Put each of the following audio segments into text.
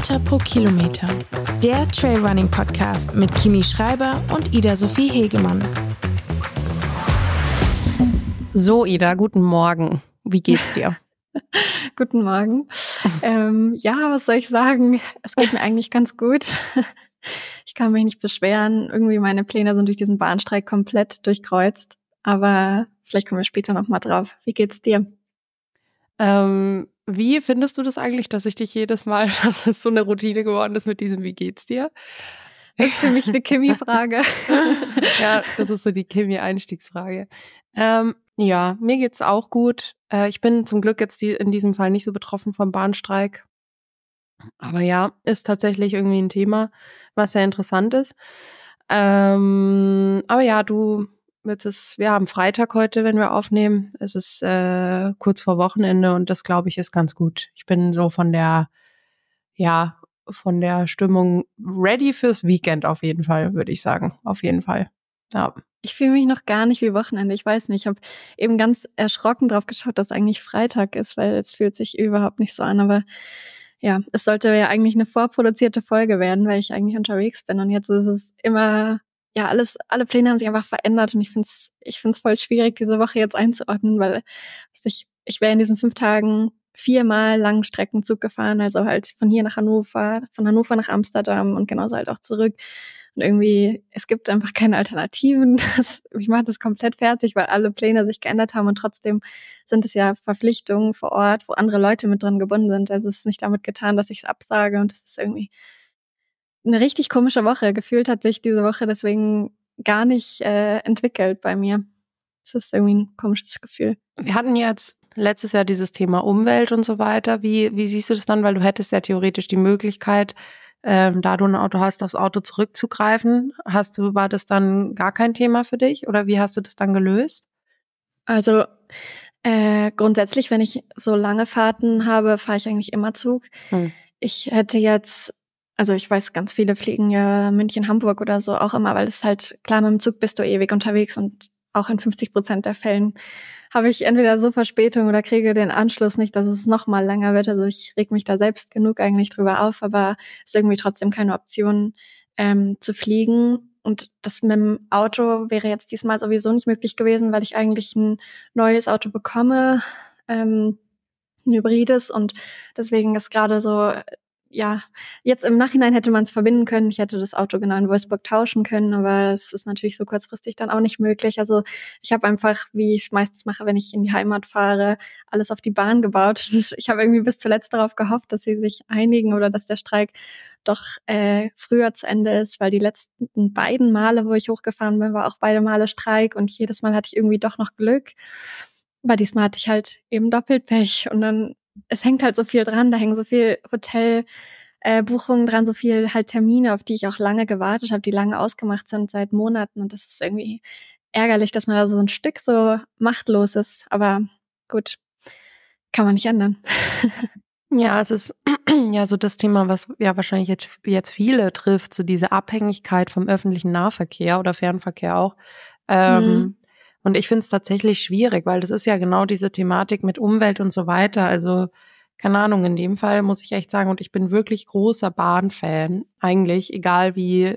Meter pro Kilometer. Der Trailrunning Podcast mit Kimi Schreiber und Ida Sophie Hegemann. So, Ida, guten Morgen. Wie geht's dir? guten Morgen. ähm, ja, was soll ich sagen? Es geht mir eigentlich ganz gut. ich kann mich nicht beschweren. Irgendwie meine Pläne sind durch diesen Bahnstreik komplett durchkreuzt. Aber vielleicht kommen wir später nochmal drauf. Wie geht's dir? Ähm, wie findest du das eigentlich, dass ich dich jedes Mal, dass es so eine Routine geworden ist mit diesem Wie geht's dir? Das ist für mich eine Kimi-Frage. ja, das ist so die Kimi-Einstiegsfrage. Ähm, ja, mir geht's auch gut. Äh, ich bin zum Glück jetzt die, in diesem Fall nicht so betroffen vom Bahnstreik. Aber ja, ist tatsächlich irgendwie ein Thema, was sehr interessant ist. Ähm, aber ja, du Jetzt ist, wir haben Freitag heute, wenn wir aufnehmen. Es ist äh, kurz vor Wochenende und das, glaube ich, ist ganz gut. Ich bin so von der, ja, von der Stimmung ready fürs Weekend auf jeden Fall, würde ich sagen. Auf jeden Fall. Ja. Ich fühle mich noch gar nicht wie Wochenende. Ich weiß nicht. Ich habe eben ganz erschrocken drauf geschaut, dass eigentlich Freitag ist, weil es fühlt sich überhaupt nicht so an. Aber ja, es sollte ja eigentlich eine vorproduzierte Folge werden, weil ich eigentlich unterwegs bin. Und jetzt ist es immer ja, alles, alle Pläne haben sich einfach verändert und ich finde es ich find's voll schwierig, diese Woche jetzt einzuordnen, weil ich, ich wäre in diesen fünf Tagen viermal langen Streckenzug gefahren, also halt von hier nach Hannover, von Hannover nach Amsterdam und genauso halt auch zurück. Und irgendwie, es gibt einfach keine Alternativen. Das, ich mache das komplett fertig, weil alle Pläne sich geändert haben und trotzdem sind es ja Verpflichtungen vor Ort, wo andere Leute mit dran gebunden sind. Also es ist nicht damit getan, dass ich es absage und es ist irgendwie eine richtig komische Woche. Gefühlt hat sich diese Woche deswegen gar nicht äh, entwickelt bei mir. Das ist irgendwie ein komisches Gefühl. Wir hatten jetzt letztes Jahr dieses Thema Umwelt und so weiter. Wie, wie siehst du das dann? Weil du hättest ja theoretisch die Möglichkeit, ähm, da du ein Auto hast, aufs Auto zurückzugreifen. Hast du, war das dann gar kein Thema für dich oder wie hast du das dann gelöst? Also äh, grundsätzlich, wenn ich so lange Fahrten habe, fahre ich eigentlich immer Zug. Hm. Ich hätte jetzt also ich weiß, ganz viele fliegen ja München, Hamburg oder so auch immer, weil es halt klar, mit dem Zug bist du ewig unterwegs und auch in 50 Prozent der Fällen habe ich entweder so Verspätung oder kriege den Anschluss nicht, dass es noch mal länger wird. Also ich reg mich da selbst genug eigentlich drüber auf, aber es ist irgendwie trotzdem keine Option ähm, zu fliegen. Und das mit dem Auto wäre jetzt diesmal sowieso nicht möglich gewesen, weil ich eigentlich ein neues Auto bekomme, ähm, ein hybrides und deswegen ist gerade so ja, jetzt im Nachhinein hätte man es verbinden können. Ich hätte das Auto genau in Wolfsburg tauschen können, aber es ist natürlich so kurzfristig dann auch nicht möglich. Also ich habe einfach, wie ich es meistens mache, wenn ich in die Heimat fahre, alles auf die Bahn gebaut. Und ich habe irgendwie bis zuletzt darauf gehofft, dass sie sich einigen oder dass der Streik doch äh, früher zu Ende ist, weil die letzten beiden Male, wo ich hochgefahren bin, war auch beide Male Streik und jedes Mal hatte ich irgendwie doch noch Glück. Aber diesmal hatte ich halt eben Doppelpech und dann es hängt halt so viel dran, da hängen so viel Hotelbuchungen äh, dran, so viel halt Termine, auf die ich auch lange gewartet habe, die lange ausgemacht sind seit Monaten und das ist irgendwie ärgerlich, dass man da so ein Stück so machtlos ist, aber gut, kann man nicht ändern. Ja, es ist ja so das Thema, was ja wahrscheinlich jetzt, jetzt viele trifft, so diese Abhängigkeit vom öffentlichen Nahverkehr oder Fernverkehr auch. Ähm, mhm. Und ich finde es tatsächlich schwierig, weil das ist ja genau diese Thematik mit Umwelt und so weiter. Also, keine Ahnung, in dem Fall muss ich echt sagen, und ich bin wirklich großer Bahnfan, eigentlich, egal wie,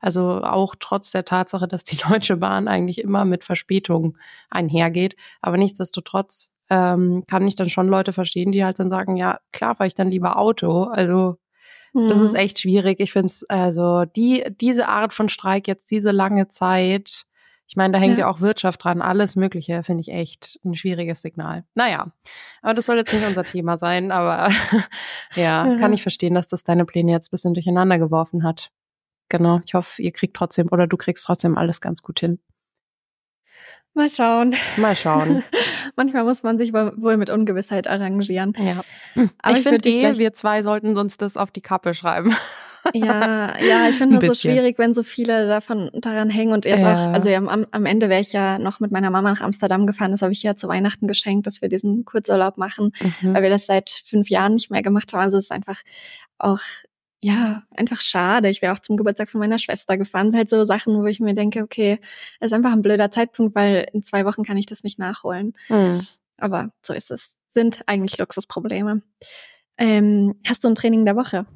also auch trotz der Tatsache, dass die Deutsche Bahn eigentlich immer mit Verspätung einhergeht. Aber nichtsdestotrotz ähm, kann ich dann schon Leute verstehen, die halt dann sagen, ja, klar fahre ich dann lieber Auto. Also das ist mhm. echt schwierig. Ich finde es, also die, diese Art von Streik jetzt diese lange Zeit, ich meine, da hängt ja. ja auch Wirtschaft dran, alles Mögliche, finde ich echt ein schwieriges Signal. Naja, aber das soll jetzt nicht unser Thema sein, aber ja, mhm. kann ich verstehen, dass das deine Pläne jetzt ein bisschen durcheinander geworfen hat. Genau, ich hoffe, ihr kriegt trotzdem oder du kriegst trotzdem alles ganz gut hin. Mal schauen. Mal schauen. Manchmal muss man sich wohl mit Ungewissheit arrangieren. Ja. Aber ich, ich finde eh, wir zwei sollten uns das auf die Kappe schreiben. Ja, ja, ich finde das so schwierig, wenn so viele davon daran hängen und jetzt ja. auch, also am, am Ende wäre ich ja noch mit meiner Mama nach Amsterdam gefahren, das habe ich ja zu Weihnachten geschenkt, dass wir diesen Kurzurlaub machen, mhm. weil wir das seit fünf Jahren nicht mehr gemacht haben. Also es ist einfach auch ja, einfach schade. Ich wäre auch zum Geburtstag von meiner Schwester gefahren. Halt so Sachen, wo ich mir denke, okay, es ist einfach ein blöder Zeitpunkt, weil in zwei Wochen kann ich das nicht nachholen. Mhm. Aber so ist es. Sind eigentlich Luxusprobleme. Ähm, hast du ein Training der Woche?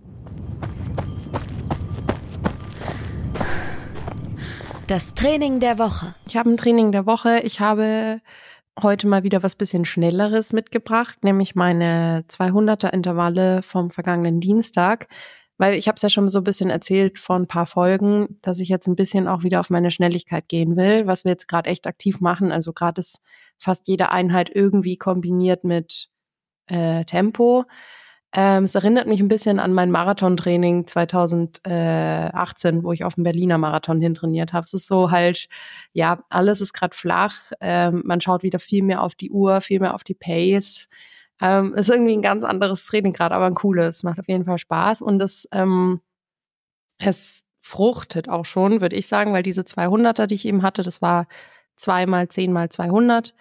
Das Training der Woche. Ich habe ein Training der Woche. Ich habe heute mal wieder was bisschen schnelleres mitgebracht, nämlich meine 200er Intervalle vom vergangenen Dienstag. Weil ich habe es ja schon so ein bisschen erzählt vor ein paar Folgen, dass ich jetzt ein bisschen auch wieder auf meine Schnelligkeit gehen will, was wir jetzt gerade echt aktiv machen. Also gerade ist fast jede Einheit irgendwie kombiniert mit äh, Tempo. Ähm, es erinnert mich ein bisschen an mein Marathontraining 2018, wo ich auf dem Berliner Marathon hintrainiert habe. Es ist so halt, ja, alles ist gerade flach. Ähm, man schaut wieder viel mehr auf die Uhr, viel mehr auf die Pace. Ähm, ist irgendwie ein ganz anderes Training gerade, aber ein cooles. Macht auf jeden Fall Spaß und es, ähm, es fruchtet auch schon, würde ich sagen, weil diese 200er, die ich eben hatte, das war zweimal zehn mal 200.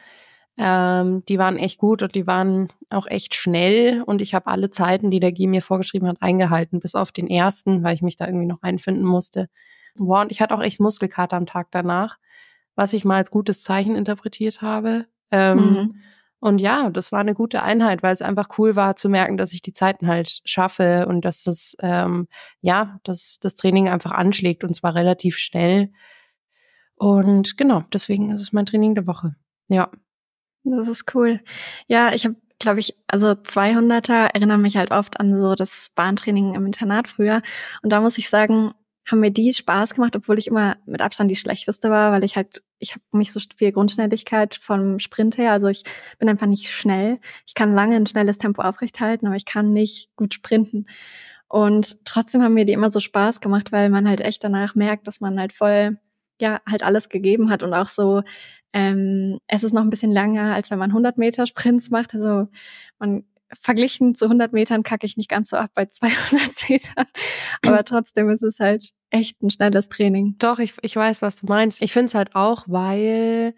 Ähm, die waren echt gut und die waren auch echt schnell und ich habe alle Zeiten, die der G mir vorgeschrieben hat, eingehalten, bis auf den ersten, weil ich mich da irgendwie noch einfinden musste. Wow, und ich hatte auch echt Muskelkater am Tag danach, was ich mal als gutes Zeichen interpretiert habe. Ähm, mhm. Und ja, das war eine gute Einheit, weil es einfach cool war zu merken, dass ich die Zeiten halt schaffe und dass das, ähm, ja, dass das Training einfach anschlägt und zwar relativ schnell. Und genau, deswegen ist es mein Training der Woche. Ja. Das ist cool. Ja, ich habe, glaube ich, also 200er erinnern mich halt oft an so das Bahntraining im Internat früher. Und da muss ich sagen, haben mir die Spaß gemacht, obwohl ich immer mit Abstand die schlechteste war, weil ich halt, ich habe nicht so viel Grundschnelligkeit vom Sprint her. Also ich bin einfach nicht schnell. Ich kann lange ein schnelles Tempo aufrechthalten, aber ich kann nicht gut sprinten. Und trotzdem haben mir die immer so Spaß gemacht, weil man halt echt danach merkt, dass man halt voll, ja, halt alles gegeben hat und auch so ähm, es ist noch ein bisschen länger, als wenn man 100 Meter Sprints macht. Also man verglichen zu 100 Metern kacke ich nicht ganz so ab bei 200 Metern. Aber trotzdem ist es halt echt ein schnelles Training. Doch, ich, ich weiß, was du meinst. Ich finde es halt auch, weil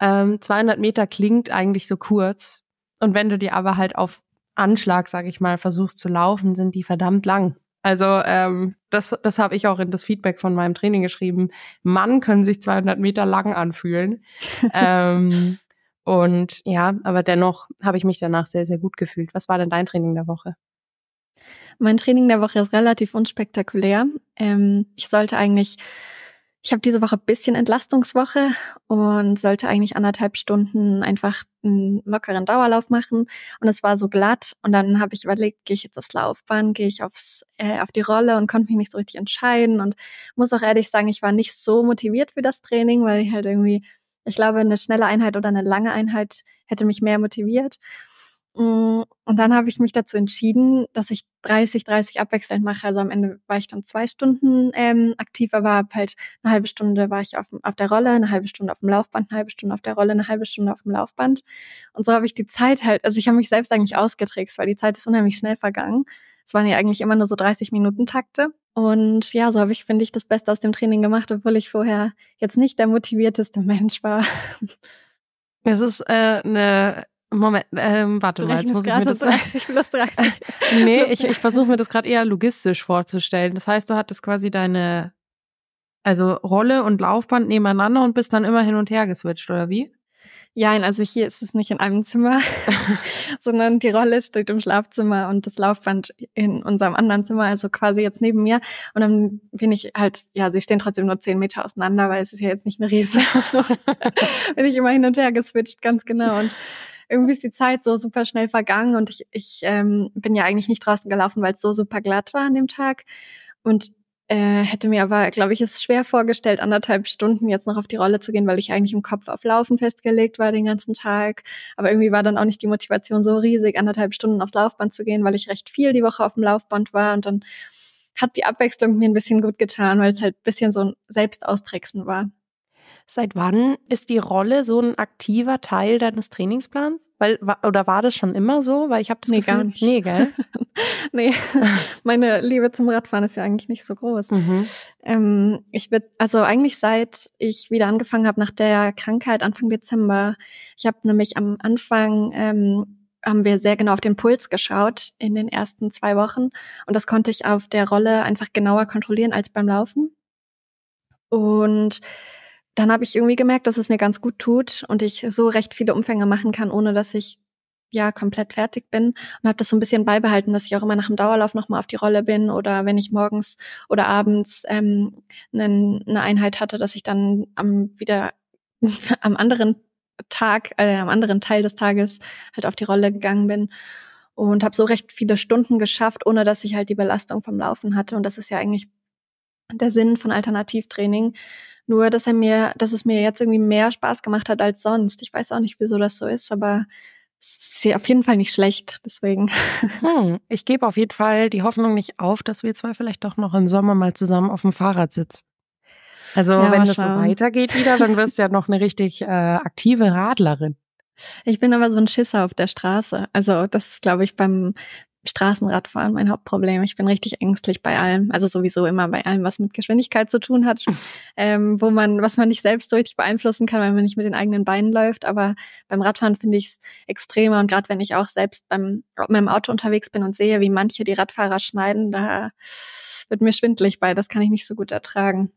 ähm, 200 Meter klingt eigentlich so kurz. Und wenn du dir aber halt auf Anschlag, sag ich mal, versuchst zu laufen, sind die verdammt lang. Also ähm, das, das habe ich auch in das Feedback von meinem Training geschrieben. Mann können sich 200 Meter lang anfühlen. ähm, und ja, aber dennoch habe ich mich danach sehr, sehr gut gefühlt. Was war denn dein Training der Woche? Mein Training der Woche ist relativ unspektakulär. Ähm, ich sollte eigentlich ich habe diese Woche bisschen Entlastungswoche und sollte eigentlich anderthalb Stunden einfach einen lockeren Dauerlauf machen. Und es war so glatt. Und dann habe ich überlegt, gehe ich jetzt aufs Laufband, gehe ich aufs, äh, auf die Rolle und konnte mich nicht so richtig entscheiden. Und muss auch ehrlich sagen, ich war nicht so motiviert für das Training, weil ich halt irgendwie, ich glaube, eine schnelle Einheit oder eine lange Einheit hätte mich mehr motiviert. Mm, und dann habe ich mich dazu entschieden, dass ich 30, 30 abwechselnd mache. Also am Ende war ich dann zwei Stunden ähm, aktiv, aber halt eine halbe Stunde war ich auf, auf der Rolle, eine halbe Stunde auf dem Laufband, eine halbe Stunde auf der Rolle, eine halbe Stunde auf dem Laufband. Und so habe ich die Zeit halt, also ich habe mich selbst eigentlich ausgetrickst, weil die Zeit ist unheimlich schnell vergangen. Es waren ja eigentlich immer nur so 30 Minuten Takte. Und ja, so habe ich, finde ich, das Beste aus dem Training gemacht, obwohl ich vorher jetzt nicht der motivierteste Mensch war. Es ist äh, eine Moment, ähm, warte mal, jetzt muss ich mir das 30 plus 30. nee, ich, ich versuche mir das gerade eher logistisch vorzustellen. Das heißt, du hattest quasi deine also Rolle und Laufband nebeneinander und bist dann immer hin und her geswitcht, oder wie? Ja, also hier ist es nicht in einem Zimmer, sondern die Rolle steht im Schlafzimmer und das Laufband in unserem anderen Zimmer, also quasi jetzt neben mir. Und dann bin ich halt, ja, sie stehen trotzdem nur zehn Meter auseinander, weil es ist ja jetzt nicht eine Riese. bin ich immer hin und her geswitcht, ganz genau. Und irgendwie ist die Zeit so super schnell vergangen und ich, ich ähm, bin ja eigentlich nicht draußen gelaufen, weil es so super glatt war an dem Tag. Und äh, hätte mir aber, glaube ich, es schwer vorgestellt, anderthalb Stunden jetzt noch auf die Rolle zu gehen, weil ich eigentlich im Kopf auf Laufen festgelegt war den ganzen Tag. Aber irgendwie war dann auch nicht die Motivation so riesig, anderthalb Stunden aufs Laufband zu gehen, weil ich recht viel die Woche auf dem Laufband war und dann hat die Abwechslung mir ein bisschen gut getan, weil es halt ein bisschen so ein Selbstaustricksen war. Seit wann ist die Rolle so ein aktiver Teil deines Trainingsplans? Weil, oder war das schon immer so? Weil ich habe das nee, Gefühl, gar nicht. Nee, gell? nee, meine Liebe zum Radfahren ist ja eigentlich nicht so groß. Mhm. Ähm, ich bin, also eigentlich seit ich wieder angefangen habe nach der Krankheit Anfang Dezember. Ich habe nämlich am Anfang ähm, haben wir sehr genau auf den Puls geschaut in den ersten zwei Wochen und das konnte ich auf der Rolle einfach genauer kontrollieren als beim Laufen. Und dann habe ich irgendwie gemerkt, dass es mir ganz gut tut und ich so recht viele Umfänge machen kann, ohne dass ich ja komplett fertig bin und habe das so ein bisschen beibehalten, dass ich auch immer nach dem Dauerlauf nochmal auf die Rolle bin oder wenn ich morgens oder abends ähm, eine, eine Einheit hatte, dass ich dann am wieder am anderen Tag, äh, am anderen Teil des Tages halt auf die Rolle gegangen bin und habe so recht viele Stunden geschafft, ohne dass ich halt die Belastung vom Laufen hatte. Und das ist ja eigentlich der Sinn von Alternativtraining. Nur, dass er mir, dass es mir jetzt irgendwie mehr Spaß gemacht hat als sonst. Ich weiß auch nicht, wieso das so ist, aber es ist auf jeden Fall nicht schlecht. Deswegen. Hm, ich gebe auf jeden Fall die Hoffnung nicht auf, dass wir zwei vielleicht doch noch im Sommer mal zusammen auf dem Fahrrad sitzen. Also ja, wenn das so weitergeht wieder, dann wirst du ja noch eine richtig äh, aktive Radlerin. Ich bin aber so ein Schisser auf der Straße. Also das ist, glaube ich, beim Straßenradfahren mein Hauptproblem. Ich bin richtig ängstlich bei allem. Also sowieso immer bei allem, was mit Geschwindigkeit zu tun hat, ähm, wo man, was man nicht selbst so richtig beeinflussen kann, weil man nicht mit den eigenen Beinen läuft. Aber beim Radfahren finde ich es extremer. Und gerade wenn ich auch selbst beim mit meinem Auto unterwegs bin und sehe, wie manche die Radfahrer schneiden, da wird mir schwindlig bei. Das kann ich nicht so gut ertragen.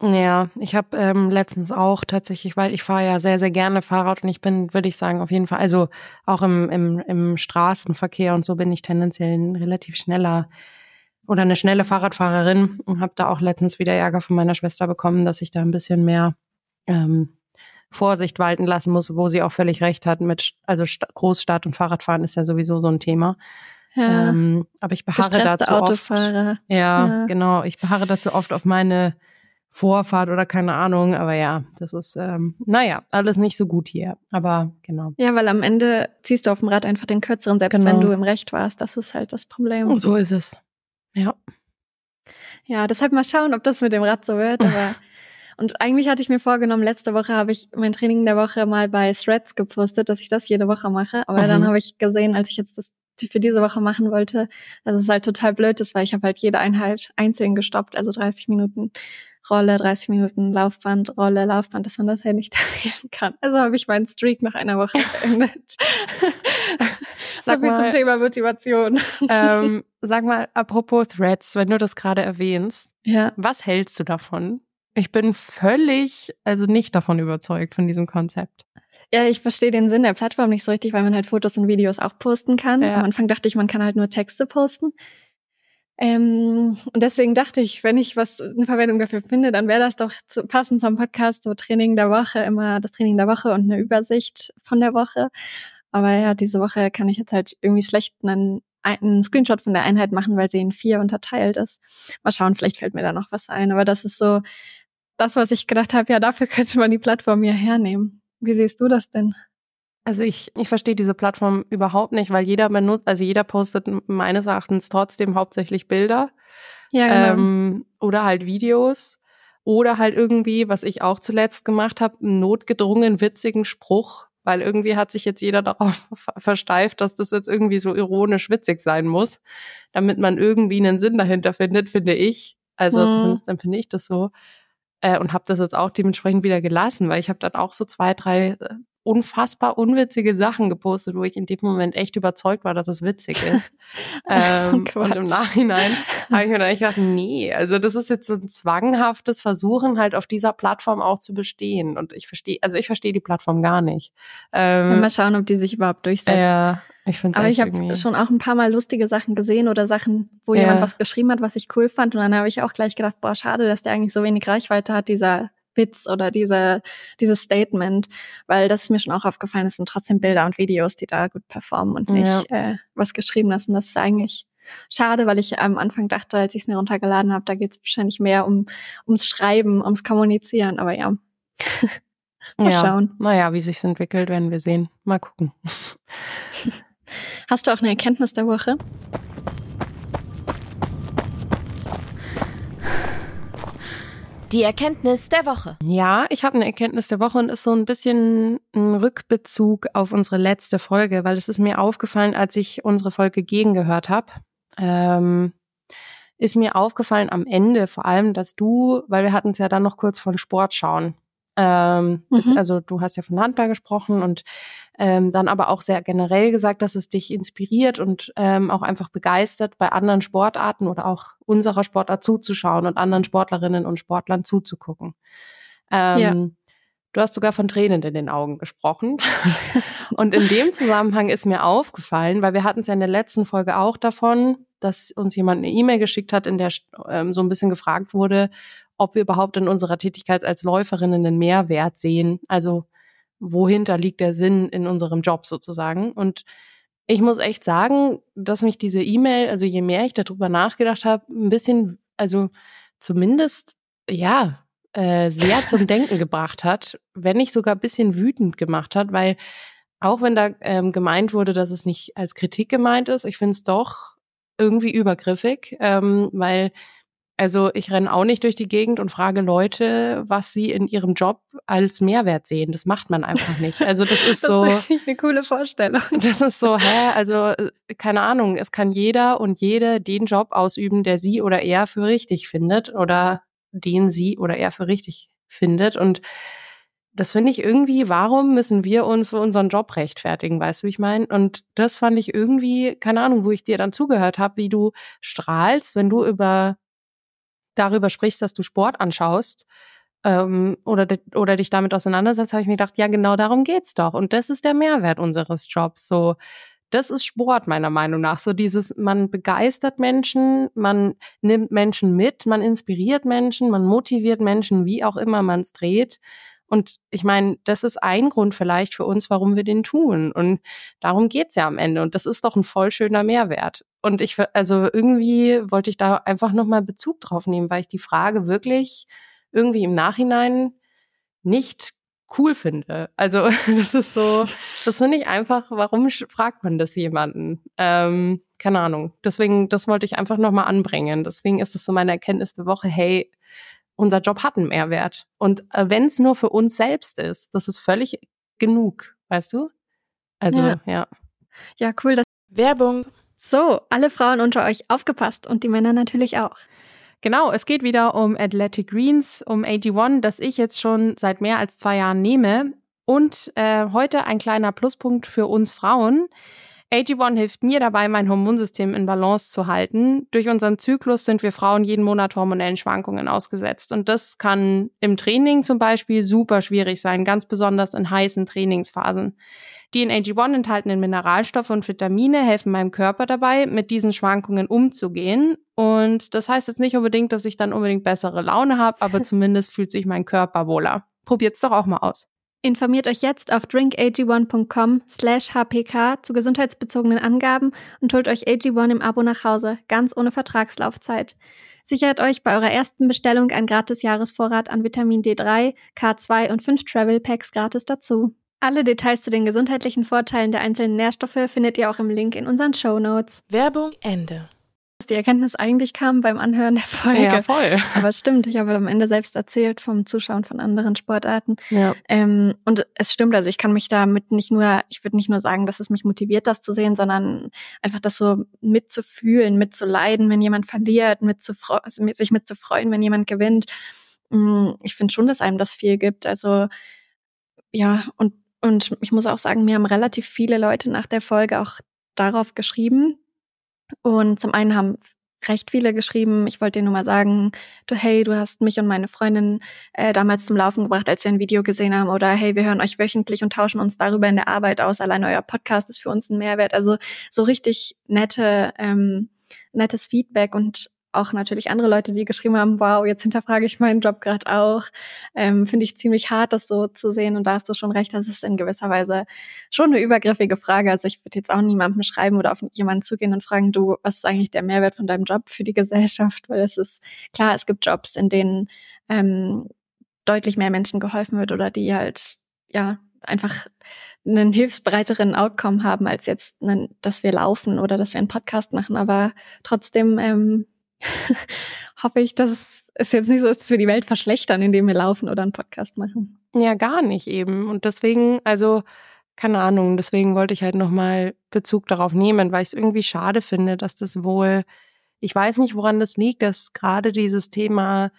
Ja, ich habe ähm, letztens auch tatsächlich, weil ich fahre ja sehr, sehr gerne Fahrrad und ich bin, würde ich sagen, auf jeden Fall, also auch im, im, im Straßenverkehr und so bin ich tendenziell ein relativ schneller oder eine schnelle Fahrradfahrerin und habe da auch letztens wieder Ärger von meiner Schwester bekommen, dass ich da ein bisschen mehr ähm, Vorsicht walten lassen muss, wo sie auch völlig recht hat mit, also St Großstadt und Fahrradfahren ist ja sowieso so ein Thema. Ja. Ähm, aber ich beharre dazu Autofahrer. oft. Ja, ja, genau. Ich beharre dazu oft auf meine Vorfahrt oder keine Ahnung. Aber ja, das ist, ähm, naja, alles nicht so gut hier. Aber genau. Ja, weil am Ende ziehst du auf dem Rad einfach den kürzeren, selbst genau. wenn du im Recht warst. Das ist halt das Problem. Und so ist es. Ja. Ja, deshalb mal schauen, ob das mit dem Rad so wird. Aber und eigentlich hatte ich mir vorgenommen, letzte Woche habe ich mein Training der Woche mal bei Threads gepostet, dass ich das jede Woche mache. Aber mhm. dann habe ich gesehen, als ich jetzt das für diese Woche machen wollte, dass es halt total blöd ist, weil ich habe halt jede Einheit einzeln gestoppt, also 30 Minuten Rolle, 30 Minuten Laufband, Rolle, Laufband, dass man das ja nicht teilen kann. Also habe ich meinen Streak nach einer Woche beendet. sag mal zum Thema Motivation. Ähm, sag mal, apropos Threads, wenn du das gerade erwähnst, ja. was hältst du davon? Ich bin völlig, also nicht davon überzeugt von diesem Konzept. Ja, ich verstehe den Sinn der Plattform nicht so richtig, weil man halt Fotos und Videos auch posten kann. Ja. Am Anfang dachte ich, man kann halt nur Texte posten. Ähm, und deswegen dachte ich, wenn ich was eine Verwendung dafür finde, dann wäre das doch zu, passend zum Podcast, so Training der Woche, immer das Training der Woche und eine Übersicht von der Woche. Aber ja, diese Woche kann ich jetzt halt irgendwie schlecht einen, einen Screenshot von der Einheit machen, weil sie in vier unterteilt ist. Mal schauen, vielleicht fällt mir da noch was ein. Aber das ist so das, was ich gedacht habe, ja, dafür könnte man die Plattform ja hernehmen. Wie siehst du das denn? Also ich, ich verstehe diese Plattform überhaupt nicht, weil jeder benutzt, also jeder postet meines Erachtens trotzdem hauptsächlich Bilder. Ja, genau. Ähm, oder halt Videos. Oder halt irgendwie, was ich auch zuletzt gemacht habe, einen notgedrungen witzigen Spruch, weil irgendwie hat sich jetzt jeder darauf versteift, dass das jetzt irgendwie so ironisch witzig sein muss, damit man irgendwie einen Sinn dahinter findet, finde ich. Also mhm. zumindest empfinde ich das so. Äh, und habe das jetzt auch dementsprechend wieder gelassen, weil ich habe dann auch so zwei, drei äh, unfassbar unwitzige Sachen gepostet, wo ich in dem Moment echt überzeugt war, dass es witzig ist. ähm, und im Nachhinein habe ich mir dann echt gedacht, nee, also das ist jetzt so ein zwanghaftes Versuchen, halt auf dieser Plattform auch zu bestehen. Und ich verstehe, also ich verstehe die Plattform gar nicht. Ähm, mal schauen, ob die sich überhaupt durchsetzt. Ja, ich finde Aber ich habe schon auch ein paar Mal lustige Sachen gesehen oder Sachen, wo ja. jemand was geschrieben hat, was ich cool fand. Und dann habe ich auch gleich gedacht, boah, schade, dass der eigentlich so wenig Reichweite hat, dieser Witz oder diese, dieses Statement, weil das ist mir schon auch aufgefallen, es sind trotzdem Bilder und Videos, die da gut performen und nicht ja. äh, was geschrieben ist. Und das ist eigentlich schade, weil ich am Anfang dachte, als ich es mir runtergeladen habe, da geht es wahrscheinlich mehr um ums Schreiben, ums Kommunizieren, aber ja. Mal ja. schauen. Naja, wie sich's entwickelt, werden wir sehen. Mal gucken. Hast du auch eine Erkenntnis der Woche? Die Erkenntnis der Woche. Ja, ich habe eine Erkenntnis der Woche und ist so ein bisschen ein Rückbezug auf unsere letzte Folge, weil es ist mir aufgefallen, als ich unsere Folge gegengehört habe. Ähm, ist mir aufgefallen am Ende vor allem, dass du, weil wir hatten es ja dann noch kurz von Sport schauen, ähm, mhm. Also du hast ja von Handball gesprochen und ähm, dann aber auch sehr generell gesagt, dass es dich inspiriert und ähm, auch einfach begeistert, bei anderen Sportarten oder auch unserer Sportart zuzuschauen und anderen Sportlerinnen und Sportlern zuzugucken. Ähm, ja. Du hast sogar von Tränen in den Augen gesprochen. und in dem Zusammenhang ist mir aufgefallen, weil wir hatten es ja in der letzten Folge auch davon, dass uns jemand eine E-Mail geschickt hat, in der ähm, so ein bisschen gefragt wurde, ob wir überhaupt in unserer Tätigkeit als Läuferinnen einen Mehrwert sehen. Also wohinter liegt der Sinn in unserem Job sozusagen. Und ich muss echt sagen, dass mich diese E-Mail, also je mehr ich darüber nachgedacht habe, ein bisschen, also zumindest, ja, äh, sehr zum Denken gebracht hat, wenn nicht sogar ein bisschen wütend gemacht hat, weil auch wenn da ähm, gemeint wurde, dass es nicht als Kritik gemeint ist, ich finde es doch irgendwie übergriffig, ähm, weil also ich renne auch nicht durch die Gegend und frage Leute, was sie in ihrem Job als Mehrwert sehen. Das macht man einfach nicht. Also das ist so. Das ist eine coole Vorstellung. Das ist so, hä, also äh, keine Ahnung. Es kann jeder und jede den Job ausüben, der sie oder er für richtig findet oder den sie oder er für richtig findet. Und das finde ich irgendwie, warum müssen wir uns für unseren Job rechtfertigen, weißt du, wie ich meine? Und das fand ich irgendwie, keine Ahnung, wo ich dir dann zugehört habe, wie du strahlst, wenn du über darüber sprichst, dass du Sport anschaust ähm, oder, oder dich damit auseinandersetzt, habe ich mir gedacht, ja, genau darum geht's doch. Und das ist der Mehrwert unseres Jobs. So, das ist Sport meiner Meinung nach. So dieses, man begeistert Menschen, man nimmt Menschen mit, man inspiriert Menschen, man motiviert Menschen, wie auch immer man es dreht. Und ich meine, das ist ein Grund vielleicht für uns, warum wir den tun. Und darum geht's ja am Ende. Und das ist doch ein voll schöner Mehrwert. Und ich, also irgendwie wollte ich da einfach nochmal Bezug drauf nehmen, weil ich die Frage wirklich irgendwie im Nachhinein nicht cool finde. Also das ist so, das finde ich einfach, warum fragt man das jemanden? Ähm, keine Ahnung. Deswegen, das wollte ich einfach nochmal anbringen. Deswegen ist es so meine Erkenntnis der Woche, hey, unser Job hat einen Mehrwert. Und äh, wenn es nur für uns selbst ist, das ist völlig genug, weißt du? Also, ja. Ja, ja cool. Dass Werbung. So, alle Frauen unter euch aufgepasst und die Männer natürlich auch. Genau, es geht wieder um Athletic Greens, um AG1, das ich jetzt schon seit mehr als zwei Jahren nehme. Und äh, heute ein kleiner Pluspunkt für uns Frauen. AG1 hilft mir dabei, mein Hormonsystem in Balance zu halten. Durch unseren Zyklus sind wir Frauen jeden Monat hormonellen Schwankungen ausgesetzt. Und das kann im Training zum Beispiel super schwierig sein, ganz besonders in heißen Trainingsphasen. Die in AG1 enthaltenen Mineralstoffe und Vitamine helfen meinem Körper dabei, mit diesen Schwankungen umzugehen. Und das heißt jetzt nicht unbedingt, dass ich dann unbedingt bessere Laune habe, aber zumindest fühlt sich mein Körper wohler. Probiert's doch auch mal aus. Informiert euch jetzt auf drinkag1.com slash hpk zu gesundheitsbezogenen Angaben und holt euch AG1 im Abo nach Hause, ganz ohne Vertragslaufzeit. Sichert euch bei eurer ersten Bestellung ein gratis Jahresvorrat an Vitamin D3, K2 und 5 Travel Packs gratis dazu. Alle Details zu den gesundheitlichen Vorteilen der einzelnen Nährstoffe findet ihr auch im Link in unseren Show Notes. Werbung Ende dass die Erkenntnis eigentlich kam beim Anhören der Folge. Ja, voll. Aber stimmt, ich habe am Ende selbst erzählt vom Zuschauen von anderen Sportarten. Ja. Ähm, und es stimmt, also ich kann mich damit nicht nur, ich würde nicht nur sagen, dass es mich motiviert, das zu sehen, sondern einfach das so mitzufühlen, mitzuleiden, wenn jemand verliert, mitzufre sich mitzufreuen, wenn jemand gewinnt. Mm, ich finde schon, dass einem das viel gibt. Also ja, und, und ich muss auch sagen, mir haben relativ viele Leute nach der Folge auch darauf geschrieben, und zum einen haben recht viele geschrieben, ich wollte dir nur mal sagen, du, hey, du hast mich und meine Freundin äh, damals zum Laufen gebracht, als wir ein Video gesehen haben. Oder hey, wir hören euch wöchentlich und tauschen uns darüber in der Arbeit aus. Allein euer Podcast ist für uns ein Mehrwert. Also so richtig nette, ähm, nettes Feedback und auch natürlich andere Leute, die geschrieben haben, wow, jetzt hinterfrage ich meinen Job gerade auch. Ähm, Finde ich ziemlich hart, das so zu sehen. Und da hast du schon recht, das ist in gewisser Weise schon eine übergriffige Frage. Also ich würde jetzt auch niemandem schreiben oder auf jemanden zugehen und fragen, du, was ist eigentlich der Mehrwert von deinem Job für die Gesellschaft? Weil es ist klar, es gibt Jobs, in denen ähm, deutlich mehr Menschen geholfen wird oder die halt, ja, einfach einen hilfsbereiteren Outcome haben als jetzt, dass wir laufen oder dass wir einen Podcast machen. Aber trotzdem ähm, hoffe ich, dass es jetzt nicht so ist, dass wir die Welt verschlechtern, indem wir laufen oder einen Podcast machen. Ja, gar nicht eben. Und deswegen, also keine Ahnung, deswegen wollte ich halt nochmal Bezug darauf nehmen, weil ich es irgendwie schade finde, dass das wohl, ich weiß nicht, woran das liegt, dass gerade dieses Thema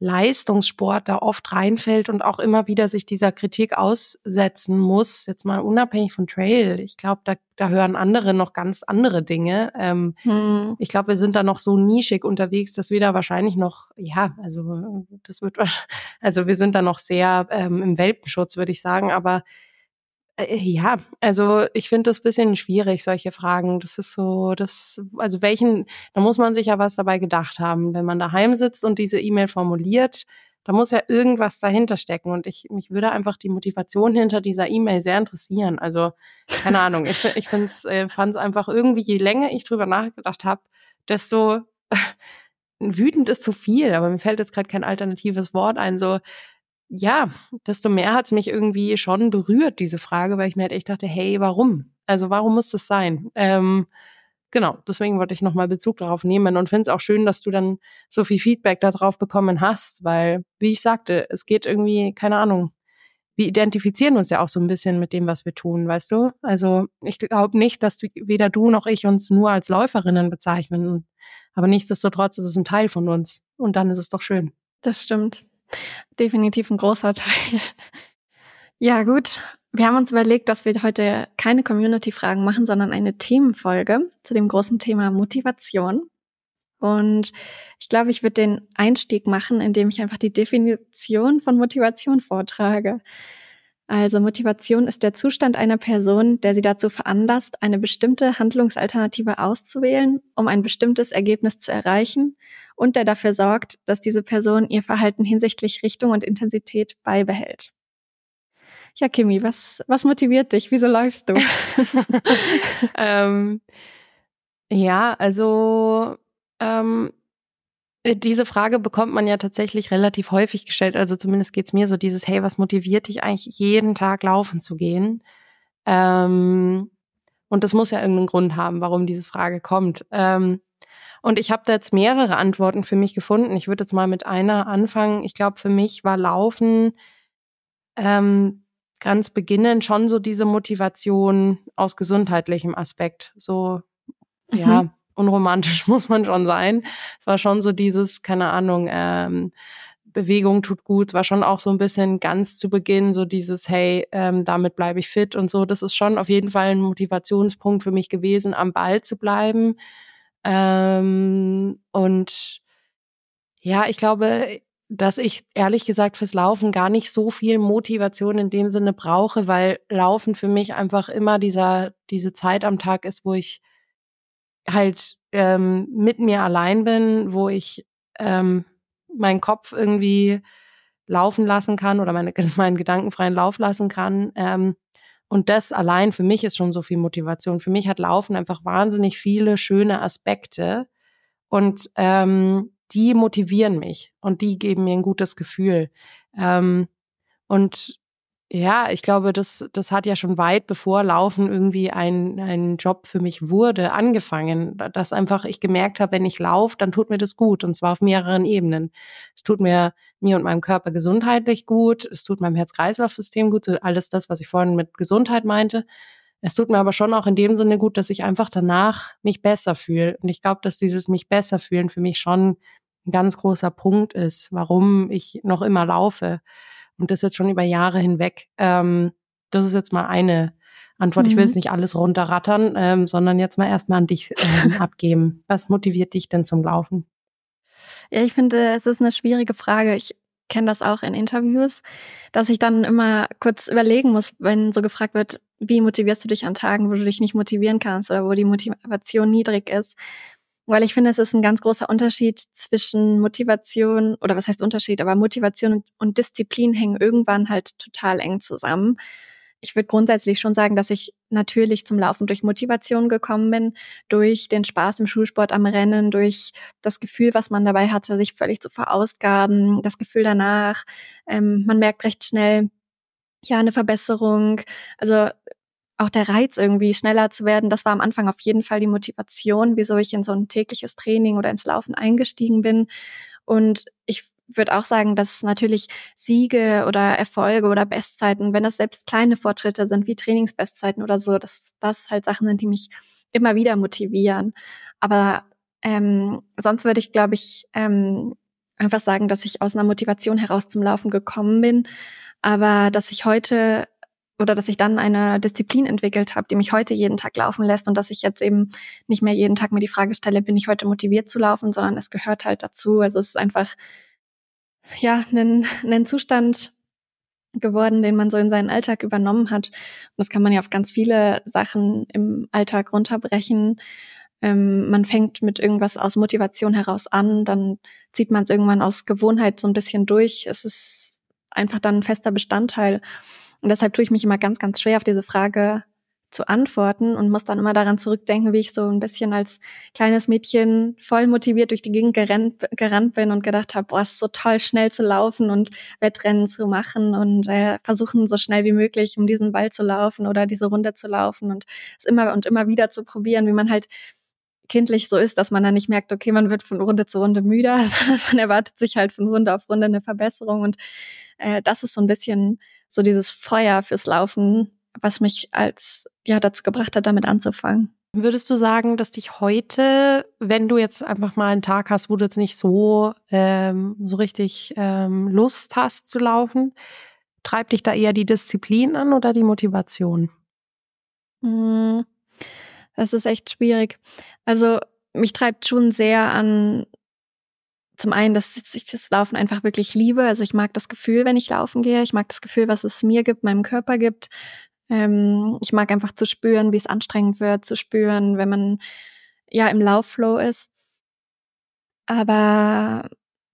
Leistungssport da oft reinfällt und auch immer wieder sich dieser Kritik aussetzen muss, jetzt mal unabhängig von Trail. Ich glaube, da, da hören andere noch ganz andere Dinge. Ähm, hm. Ich glaube, wir sind da noch so nischig unterwegs, dass wir da wahrscheinlich noch, ja, also das wird, also wir sind da noch sehr ähm, im Welpenschutz, würde ich sagen, aber ja, also ich finde das bisschen schwierig, solche Fragen. Das ist so, das, also welchen, da muss man sich ja was dabei gedacht haben. Wenn man daheim sitzt und diese E-Mail formuliert, da muss ja irgendwas dahinter stecken. Und ich, mich würde einfach die Motivation hinter dieser E-Mail sehr interessieren. Also, keine Ahnung, ich, ich find's, äh, fand es einfach irgendwie, je länger ich drüber nachgedacht habe, desto wütend ist zu viel, aber mir fällt jetzt gerade kein alternatives Wort ein. So, ja, desto mehr hat es mich irgendwie schon berührt, diese Frage, weil ich mir halt echt dachte, hey, warum? Also warum muss das sein? Ähm, genau, deswegen wollte ich nochmal Bezug darauf nehmen und finde es auch schön, dass du dann so viel Feedback darauf bekommen hast, weil, wie ich sagte, es geht irgendwie, keine Ahnung, wir identifizieren uns ja auch so ein bisschen mit dem, was wir tun, weißt du? Also ich glaube nicht, dass weder du noch ich uns nur als Läuferinnen bezeichnen, aber nichtsdestotrotz ist es ein Teil von uns und dann ist es doch schön. Das stimmt. Definitiv ein großer Teil. Ja, gut. Wir haben uns überlegt, dass wir heute keine Community-Fragen machen, sondern eine Themenfolge zu dem großen Thema Motivation. Und ich glaube, ich würde den Einstieg machen, indem ich einfach die Definition von Motivation vortrage. Also Motivation ist der Zustand einer Person, der sie dazu veranlasst, eine bestimmte Handlungsalternative auszuwählen, um ein bestimmtes Ergebnis zu erreichen und der dafür sorgt, dass diese Person ihr Verhalten hinsichtlich Richtung und Intensität beibehält. Ja, Kimi, was, was motiviert dich? Wieso läufst du? ähm, ja, also ähm, äh, diese Frage bekommt man ja tatsächlich relativ häufig gestellt. Also zumindest geht's mir so dieses, hey, was motiviert dich eigentlich jeden Tag laufen zu gehen? Ähm, und das muss ja irgendeinen Grund haben, warum diese Frage kommt. Ähm, und ich habe da jetzt mehrere Antworten für mich gefunden. Ich würde jetzt mal mit einer anfangen. Ich glaube, für mich war Laufen ähm, ganz beginnend schon so diese Motivation aus gesundheitlichem Aspekt. So, mhm. ja, unromantisch muss man schon sein. Es war schon so dieses, keine Ahnung, ähm, Bewegung tut gut. Es war schon auch so ein bisschen ganz zu Beginn so dieses, hey, ähm, damit bleibe ich fit und so. Das ist schon auf jeden Fall ein Motivationspunkt für mich gewesen, am Ball zu bleiben. Ähm, und ja, ich glaube, dass ich ehrlich gesagt fürs Laufen gar nicht so viel Motivation in dem Sinne brauche, weil Laufen für mich einfach immer dieser, diese Zeit am Tag ist, wo ich halt ähm, mit mir allein bin, wo ich ähm, meinen Kopf irgendwie laufen lassen kann oder meine, meinen gedankenfreien Lauf lassen kann. Ähm, und das allein für mich ist schon so viel Motivation. Für mich hat Laufen einfach wahnsinnig viele schöne Aspekte und ähm, die motivieren mich und die geben mir ein gutes Gefühl. Ähm, und ja, ich glaube, das, das hat ja schon weit bevor Laufen irgendwie ein, ein Job für mich wurde, angefangen. Dass einfach ich gemerkt habe, wenn ich laufe, dann tut mir das gut. Und zwar auf mehreren Ebenen. Es tut mir, mir und meinem Körper gesundheitlich gut. Es tut meinem Herz-Kreislauf-System gut. So alles das, was ich vorhin mit Gesundheit meinte. Es tut mir aber schon auch in dem Sinne gut, dass ich einfach danach mich besser fühle. Und ich glaube, dass dieses mich besser fühlen für mich schon ein ganz großer Punkt ist, warum ich noch immer laufe und das jetzt schon über Jahre hinweg. Ähm, das ist jetzt mal eine Antwort. Mhm. Ich will mhm. jetzt nicht alles runterrattern, ähm, sondern jetzt mal erstmal an dich ähm, abgeben. Was motiviert dich denn zum Laufen? Ja, ich finde, es ist eine schwierige Frage. Ich kenne das auch in Interviews, dass ich dann immer kurz überlegen muss, wenn so gefragt wird, wie motivierst du dich an Tagen, wo du dich nicht motivieren kannst oder wo die Motivation niedrig ist. Weil ich finde, es ist ein ganz großer Unterschied zwischen Motivation, oder was heißt Unterschied, aber Motivation und, Disziplin hängen irgendwann halt total eng zusammen. Ich würde grundsätzlich schon sagen, dass ich natürlich zum Laufen durch Motivation gekommen bin, durch den Spaß im Schulsport am Rennen, durch das Gefühl, was man dabei hatte, sich völlig zu verausgaben, das Gefühl danach. Ähm, man merkt recht schnell, ja, eine Verbesserung. Also auch der Reiz irgendwie schneller zu werden, das war am Anfang auf jeden Fall die Motivation, wieso ich in so ein tägliches Training oder ins Laufen eingestiegen bin. Und ich würde auch sagen, dass natürlich Siege oder Erfolge oder Bestzeiten, wenn das selbst kleine Fortschritte sind, wie Trainingsbestzeiten oder so, dass das halt Sachen sind, die mich immer wieder motivieren. Aber ähm, sonst würde ich, glaube ich, ähm, einfach sagen, dass ich aus einer Motivation heraus zum Laufen gekommen bin, aber dass ich heute oder dass ich dann eine Disziplin entwickelt habe, die mich heute jeden Tag laufen lässt und dass ich jetzt eben nicht mehr jeden Tag mir die Frage stelle, bin ich heute motiviert zu laufen, sondern es gehört halt dazu. Also es ist einfach ja ein, ein Zustand geworden, den man so in seinen Alltag übernommen hat. Und das kann man ja auf ganz viele Sachen im Alltag runterbrechen. Ähm, man fängt mit irgendwas aus Motivation heraus an, dann zieht man es irgendwann aus Gewohnheit so ein bisschen durch. Es ist einfach dann ein fester Bestandteil. Und deshalb tue ich mich immer ganz, ganz schwer auf diese Frage zu antworten und muss dann immer daran zurückdenken, wie ich so ein bisschen als kleines Mädchen voll motiviert durch die Gegend gerannt, gerannt bin und gedacht habe, boah, es ist so toll, schnell zu laufen und Wettrennen zu machen und äh, versuchen so schnell wie möglich um diesen Ball zu laufen oder diese Runde zu laufen und es immer und immer wieder zu probieren, wie man halt kindlich so ist, dass man dann nicht merkt, okay, man wird von Runde zu Runde müder, sondern man erwartet sich halt von Runde auf Runde eine Verbesserung und äh, das ist so ein bisschen so dieses Feuer fürs Laufen, was mich als ja dazu gebracht hat, damit anzufangen. Würdest du sagen, dass dich heute, wenn du jetzt einfach mal einen Tag hast, wo du jetzt nicht so ähm, so richtig ähm, Lust hast zu laufen, treibt dich da eher die Disziplin an oder die Motivation? Hm, das ist echt schwierig. Also mich treibt schon sehr an zum einen, dass ich das Laufen einfach wirklich liebe. Also ich mag das Gefühl, wenn ich laufen gehe. Ich mag das Gefühl, was es mir gibt, meinem Körper gibt. Ähm, ich mag einfach zu spüren, wie es anstrengend wird, zu spüren, wenn man ja im Laufflow ist. Aber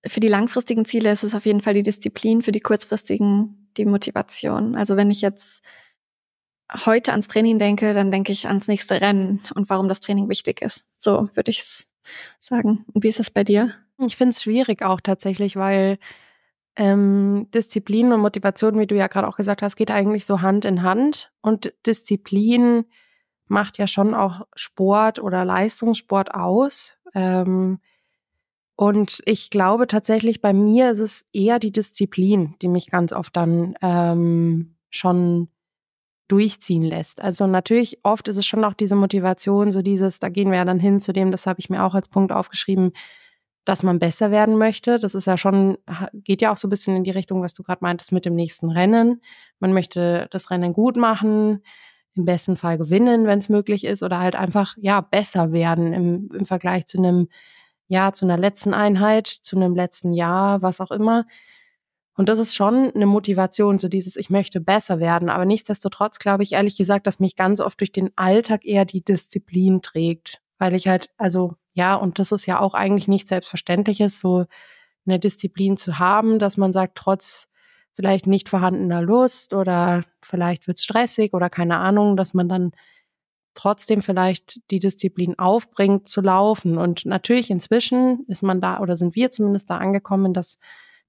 für die langfristigen Ziele ist es auf jeden Fall die Disziplin, für die kurzfristigen die Motivation. Also wenn ich jetzt heute ans Training denke, dann denke ich ans nächste Rennen und warum das Training wichtig ist. So würde ich es sagen. Und wie ist es bei dir? Ich finde es schwierig auch tatsächlich, weil ähm, Disziplin und Motivation, wie du ja gerade auch gesagt hast, geht eigentlich so Hand in Hand. Und Disziplin macht ja schon auch Sport oder Leistungssport aus. Ähm, und ich glaube tatsächlich, bei mir ist es eher die Disziplin, die mich ganz oft dann ähm, schon durchziehen lässt. Also natürlich oft ist es schon auch diese Motivation, so dieses, da gehen wir ja dann hin zu dem, das habe ich mir auch als Punkt aufgeschrieben, dass man besser werden möchte. Das ist ja schon, geht ja auch so ein bisschen in die Richtung, was du gerade meintest mit dem nächsten Rennen. Man möchte das Rennen gut machen, im besten Fall gewinnen, wenn es möglich ist, oder halt einfach, ja, besser werden im, im Vergleich zu einem, ja, zu einer letzten Einheit, zu einem letzten Jahr, was auch immer. Und das ist schon eine Motivation, so dieses, ich möchte besser werden. Aber nichtsdestotrotz glaube ich ehrlich gesagt, dass mich ganz oft durch den Alltag eher die Disziplin trägt. Weil ich halt, also ja, und das ist ja auch eigentlich nicht selbstverständliches, so eine Disziplin zu haben, dass man sagt, trotz vielleicht nicht vorhandener Lust oder vielleicht wird es stressig oder keine Ahnung, dass man dann trotzdem vielleicht die Disziplin aufbringt zu laufen. Und natürlich inzwischen ist man da oder sind wir zumindest da angekommen, dass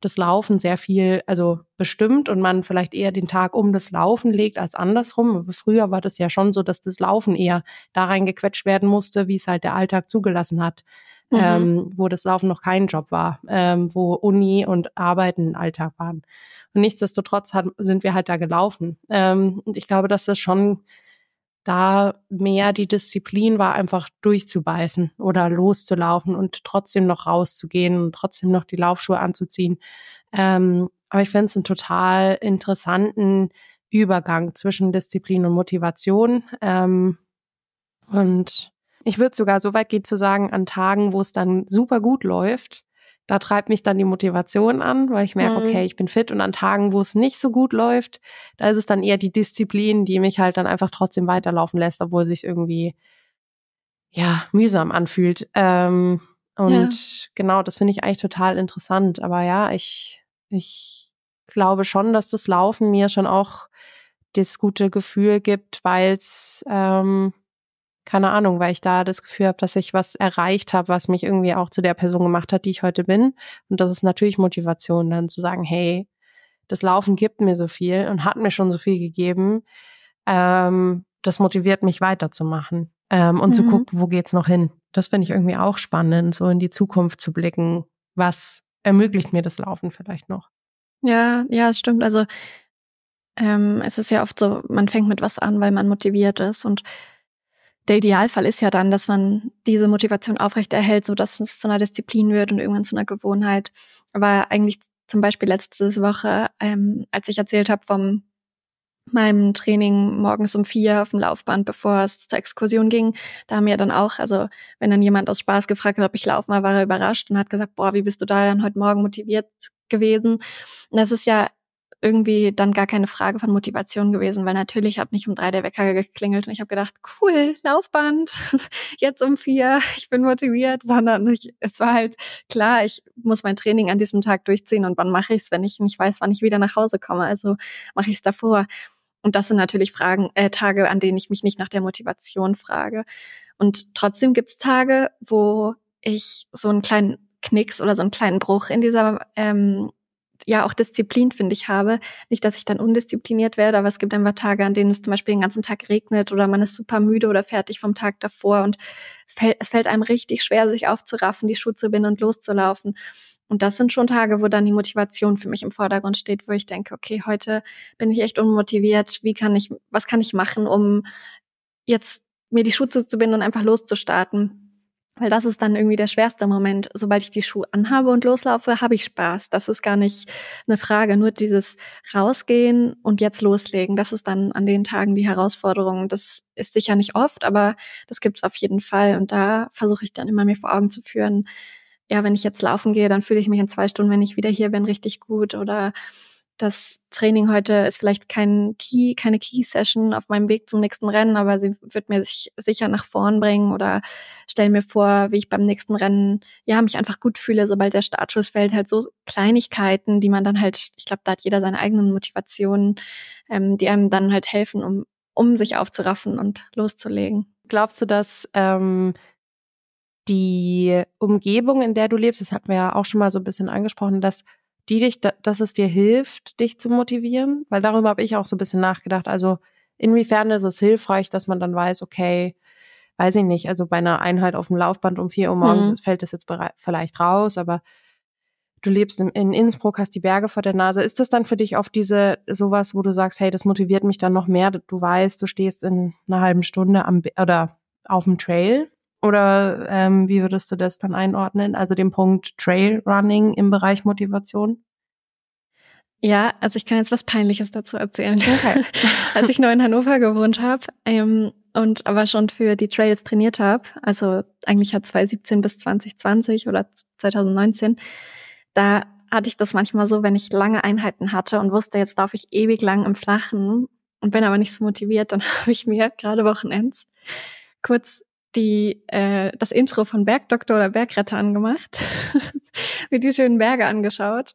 das Laufen sehr viel, also bestimmt und man vielleicht eher den Tag um das Laufen legt als andersrum. Aber früher war das ja schon so, dass das Laufen eher da reingequetscht werden musste, wie es halt der Alltag zugelassen hat. Mhm. Ähm, wo das Laufen noch kein Job war, ähm, wo Uni und Arbeiten Alltag waren. Und nichtsdestotrotz hat, sind wir halt da gelaufen. Ähm, und ich glaube, dass das schon da mehr die Disziplin war, einfach durchzubeißen oder loszulaufen und trotzdem noch rauszugehen und trotzdem noch die Laufschuhe anzuziehen. Ähm, aber ich finde es einen total interessanten Übergang zwischen Disziplin und Motivation. Ähm, und ich würde sogar so weit gehen zu sagen, an Tagen, wo es dann super gut läuft, da treibt mich dann die Motivation an, weil ich merke, mhm. okay, ich bin fit. Und an Tagen, wo es nicht so gut läuft, da ist es dann eher die Disziplin, die mich halt dann einfach trotzdem weiterlaufen lässt, obwohl es sich irgendwie ja mühsam anfühlt. Ähm, und ja. genau, das finde ich eigentlich total interessant. Aber ja, ich ich glaube schon, dass das Laufen mir schon auch das gute Gefühl gibt, weil es ähm, keine Ahnung, weil ich da das Gefühl habe, dass ich was erreicht habe, was mich irgendwie auch zu der Person gemacht hat, die ich heute bin. Und das ist natürlich Motivation, dann zu sagen, hey, das Laufen gibt mir so viel und hat mir schon so viel gegeben. Ähm, das motiviert mich weiterzumachen ähm, und mhm. zu gucken, wo geht's noch hin. Das finde ich irgendwie auch spannend, so in die Zukunft zu blicken. Was ermöglicht mir das Laufen vielleicht noch? Ja, ja, es stimmt. Also ähm, es ist ja oft so, man fängt mit was an, weil man motiviert ist und der Idealfall ist ja dann, dass man diese Motivation aufrechterhält, so dass es zu einer Disziplin wird und irgendwann zu einer Gewohnheit. Aber eigentlich zum Beispiel letzte Woche, ähm, als ich erzählt habe vom meinem Training morgens um vier auf dem Laufband, bevor es zur Exkursion ging. Da haben wir dann auch, also wenn dann jemand aus Spaß gefragt hat, ob ich laufen war, war er überrascht und hat gesagt, boah, wie bist du da dann heute Morgen motiviert gewesen? Und das ist ja irgendwie dann gar keine Frage von Motivation gewesen, weil natürlich hat nicht um drei der Wecker geklingelt und ich habe gedacht, cool, Laufband, jetzt um vier, ich bin motiviert, sondern ich, es war halt klar, ich muss mein Training an diesem Tag durchziehen und wann mache ich es, wenn ich nicht weiß, wann ich wieder nach Hause komme. Also mache ich es davor. Und das sind natürlich Fragen, äh, Tage, an denen ich mich nicht nach der Motivation frage. Und trotzdem gibt's Tage, wo ich so einen kleinen Knicks oder so einen kleinen Bruch in dieser ähm, ja auch Disziplin, finde ich, habe. Nicht, dass ich dann undiszipliniert werde, aber es gibt einfach Tage, an denen es zum Beispiel den ganzen Tag regnet oder man ist super müde oder fertig vom Tag davor und es fällt einem richtig schwer, sich aufzuraffen, die Schuhe zu binden und loszulaufen. Und das sind schon Tage, wo dann die Motivation für mich im Vordergrund steht, wo ich denke, okay, heute bin ich echt unmotiviert. Wie kann ich, was kann ich machen, um jetzt mir die Schuhe zuzubinden und einfach loszustarten? Weil das ist dann irgendwie der schwerste Moment. Sobald ich die Schuhe anhabe und loslaufe, habe ich Spaß. Das ist gar nicht eine Frage. Nur dieses Rausgehen und jetzt loslegen, das ist dann an den Tagen die Herausforderung. Das ist sicher nicht oft, aber das gibt's auf jeden Fall. Und da versuche ich dann immer mir vor Augen zu führen, ja, wenn ich jetzt laufen gehe, dann fühle ich mich in zwei Stunden, wenn ich wieder hier bin, richtig gut. Oder das Training heute ist vielleicht kein Key, keine Key-Session auf meinem Weg zum nächsten Rennen, aber sie wird mir sich sicher nach vorn bringen oder stell mir vor, wie ich beim nächsten Rennen, ja, mich einfach gut fühle, sobald der Startschuss fällt. Halt so Kleinigkeiten, die man dann halt, ich glaube, da hat jeder seine eigenen Motivationen, ähm, die einem dann halt helfen, um, um sich aufzuraffen und loszulegen. Glaubst du, dass ähm, die Umgebung, in der du lebst, das hatten wir ja auch schon mal so ein bisschen angesprochen, dass die dich, dass es dir hilft, dich zu motivieren? Weil darüber habe ich auch so ein bisschen nachgedacht. Also inwiefern ist es hilfreich, dass man dann weiß, okay, weiß ich nicht, also bei einer Einheit auf dem Laufband um vier Uhr morgens mhm. fällt das jetzt vielleicht raus, aber du lebst in, in, Innsbruck, hast die Berge vor der Nase. Ist das dann für dich oft diese sowas, wo du sagst, hey, das motiviert mich dann noch mehr? Du weißt, du stehst in einer halben Stunde am oder auf dem Trail oder ähm, wie würdest du das dann einordnen? Also den Punkt Trailrunning im Bereich Motivation? Ja, also ich kann jetzt was Peinliches dazu erzählen. Okay. Als ich noch in Hannover gewohnt habe ähm, und aber schon für die Trails trainiert habe, also eigentlich hat 2017 bis 2020 oder 2019, da hatte ich das manchmal so, wenn ich lange Einheiten hatte und wusste, jetzt darf ich ewig lang im Flachen und bin aber nicht so motiviert, dann habe ich mir gerade Wochenends kurz die äh, das Intro von Bergdoktor oder Bergretter angemacht, mir die schönen Berge angeschaut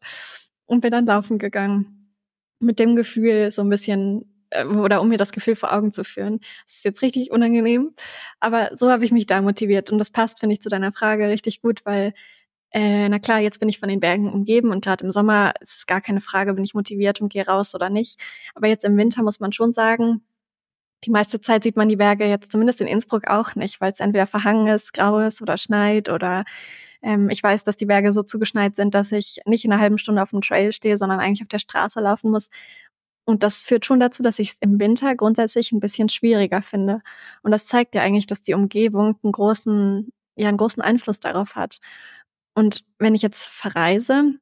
und bin dann laufen gegangen. Mit dem Gefühl, so ein bisschen, äh, oder um mir das Gefühl vor Augen zu führen. Das ist jetzt richtig unangenehm, aber so habe ich mich da motiviert. Und das passt, finde ich, zu deiner Frage richtig gut, weil, äh, na klar, jetzt bin ich von den Bergen umgeben und gerade im Sommer ist es gar keine Frage, bin ich motiviert und gehe raus oder nicht. Aber jetzt im Winter muss man schon sagen, die meiste Zeit sieht man die Berge jetzt zumindest in Innsbruck auch nicht, weil es entweder verhangen ist, grau ist oder schneit oder ähm, ich weiß, dass die Berge so zugeschneit sind, dass ich nicht in einer halben Stunde auf dem Trail stehe, sondern eigentlich auf der Straße laufen muss. Und das führt schon dazu, dass ich es im Winter grundsätzlich ein bisschen schwieriger finde. Und das zeigt ja eigentlich, dass die Umgebung einen großen, ja, einen großen Einfluss darauf hat. Und wenn ich jetzt verreise,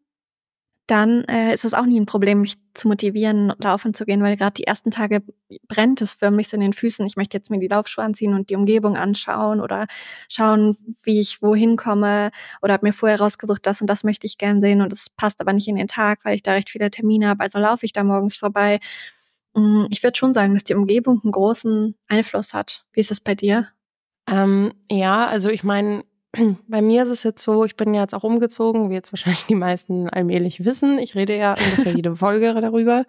dann äh, ist es auch nie ein Problem, mich zu motivieren, laufen zu gehen, weil gerade die ersten Tage brennt es förmlich so in den Füßen. Ich möchte jetzt mir die Laufschuhe anziehen und die Umgebung anschauen oder schauen, wie ich wohin komme oder habe mir vorher rausgesucht, das und das möchte ich gern sehen und es passt aber nicht in den Tag, weil ich da recht viele Termine habe, also laufe ich da morgens vorbei. Mm, ich würde schon sagen, dass die Umgebung einen großen Einfluss hat. Wie ist es bei dir? Ähm, ja, also ich meine, bei mir ist es jetzt so, ich bin jetzt auch umgezogen, wie jetzt wahrscheinlich die meisten allmählich wissen. Ich rede ja ungefähr jede Folge darüber.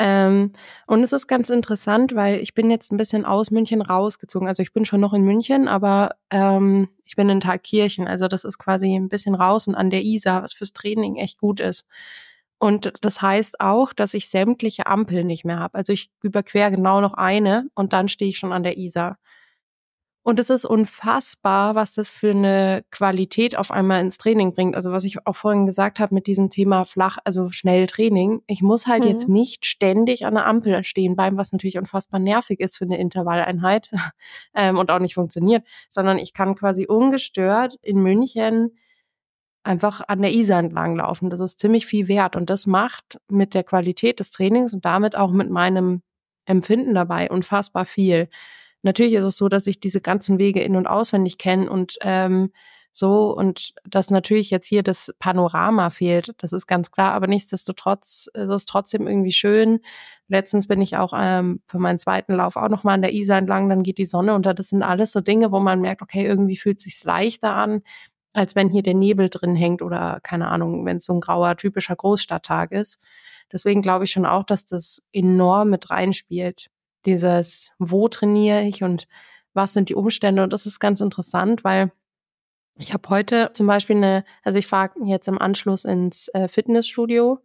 Ähm, und es ist ganz interessant, weil ich bin jetzt ein bisschen aus München rausgezogen. Also ich bin schon noch in München, aber ähm, ich bin in Thalkirchen. Also das ist quasi ein bisschen raus und an der Isar, was fürs Training echt gut ist. Und das heißt auch, dass ich sämtliche Ampeln nicht mehr habe. Also ich überquere genau noch eine und dann stehe ich schon an der Isar. Und es ist unfassbar, was das für eine Qualität auf einmal ins Training bringt. Also was ich auch vorhin gesagt habe mit diesem Thema flach, also schnell Training. Ich muss halt mhm. jetzt nicht ständig an der Ampel stehen bleiben, was natürlich unfassbar nervig ist für eine Intervalleinheit ähm, und auch nicht funktioniert, sondern ich kann quasi ungestört in München einfach an der Isar entlang laufen. Das ist ziemlich viel wert und das macht mit der Qualität des Trainings und damit auch mit meinem Empfinden dabei unfassbar viel. Natürlich ist es so, dass ich diese ganzen Wege in- und auswendig kenne und ähm, so und dass natürlich jetzt hier das Panorama fehlt, das ist ganz klar, aber nichtsdestotrotz ist es trotzdem irgendwie schön. Letztens bin ich auch ähm, für meinen zweiten Lauf auch nochmal an der Isar entlang, dann geht die Sonne unter. Das sind alles so Dinge, wo man merkt, okay, irgendwie fühlt sich's leichter an, als wenn hier der Nebel drin hängt oder keine Ahnung, wenn es so ein grauer typischer Großstadttag ist. Deswegen glaube ich schon auch, dass das enorm mit reinspielt dieses, wo trainiere ich und was sind die Umstände. Und das ist ganz interessant, weil ich habe heute zum Beispiel eine, also ich fahre jetzt im Anschluss ins äh, Fitnessstudio,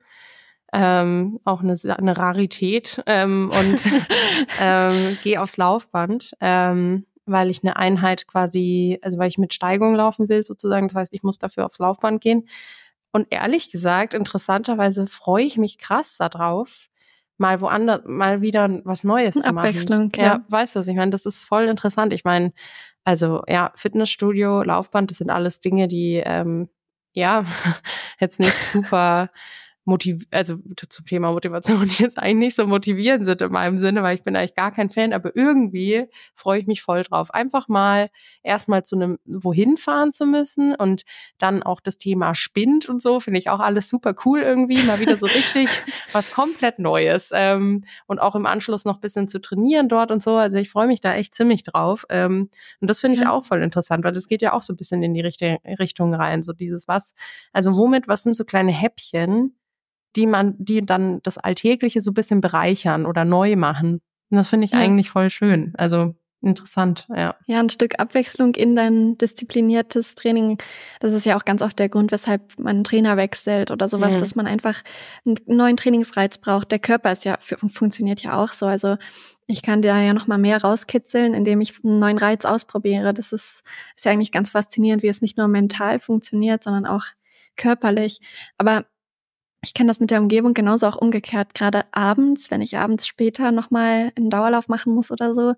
ähm, auch eine, eine Rarität ähm, und ähm, gehe aufs Laufband, ähm, weil ich eine Einheit quasi, also weil ich mit Steigung laufen will sozusagen. Das heißt, ich muss dafür aufs Laufband gehen. Und ehrlich gesagt, interessanterweise freue ich mich krass darauf, mal woanders, mal wieder was Neues zu machen. Abwechslung, ja. ja. Weißt du, was ich meine? Das ist voll interessant. Ich meine, also ja, Fitnessstudio, Laufband, das sind alles Dinge, die ähm, ja jetzt nicht super motiv also zum Thema Motivation, die jetzt eigentlich nicht so motivierend sind in meinem Sinne, weil ich bin eigentlich gar kein Fan, aber irgendwie freue ich mich voll drauf. Einfach mal erstmal zu einem wohin fahren zu müssen und dann auch das Thema Spind und so, finde ich auch alles super cool irgendwie, mal wieder so richtig was komplett Neues. Ähm, und auch im Anschluss noch bisschen zu trainieren dort und so. Also ich freue mich da echt ziemlich drauf. Ähm, und das finde ich ja. auch voll interessant, weil das geht ja auch so ein bisschen in die Richtung rein. So dieses was, also womit, was sind so kleine Häppchen, die man, die dann das Alltägliche so ein bisschen bereichern oder neu machen. Und das finde ich ja. eigentlich voll schön. Also interessant, ja. Ja, ein Stück Abwechslung in dein diszipliniertes Training. Das ist ja auch ganz oft der Grund, weshalb man einen Trainer wechselt oder sowas, mhm. dass man einfach einen neuen Trainingsreiz braucht. Der Körper ist ja, funktioniert ja auch so. Also ich kann da ja noch mal mehr rauskitzeln, indem ich einen neuen Reiz ausprobiere. Das ist, ist ja eigentlich ganz faszinierend, wie es nicht nur mental funktioniert, sondern auch körperlich. Aber ich kenne das mit der Umgebung genauso auch umgekehrt. Gerade abends, wenn ich abends später nochmal einen Dauerlauf machen muss oder so,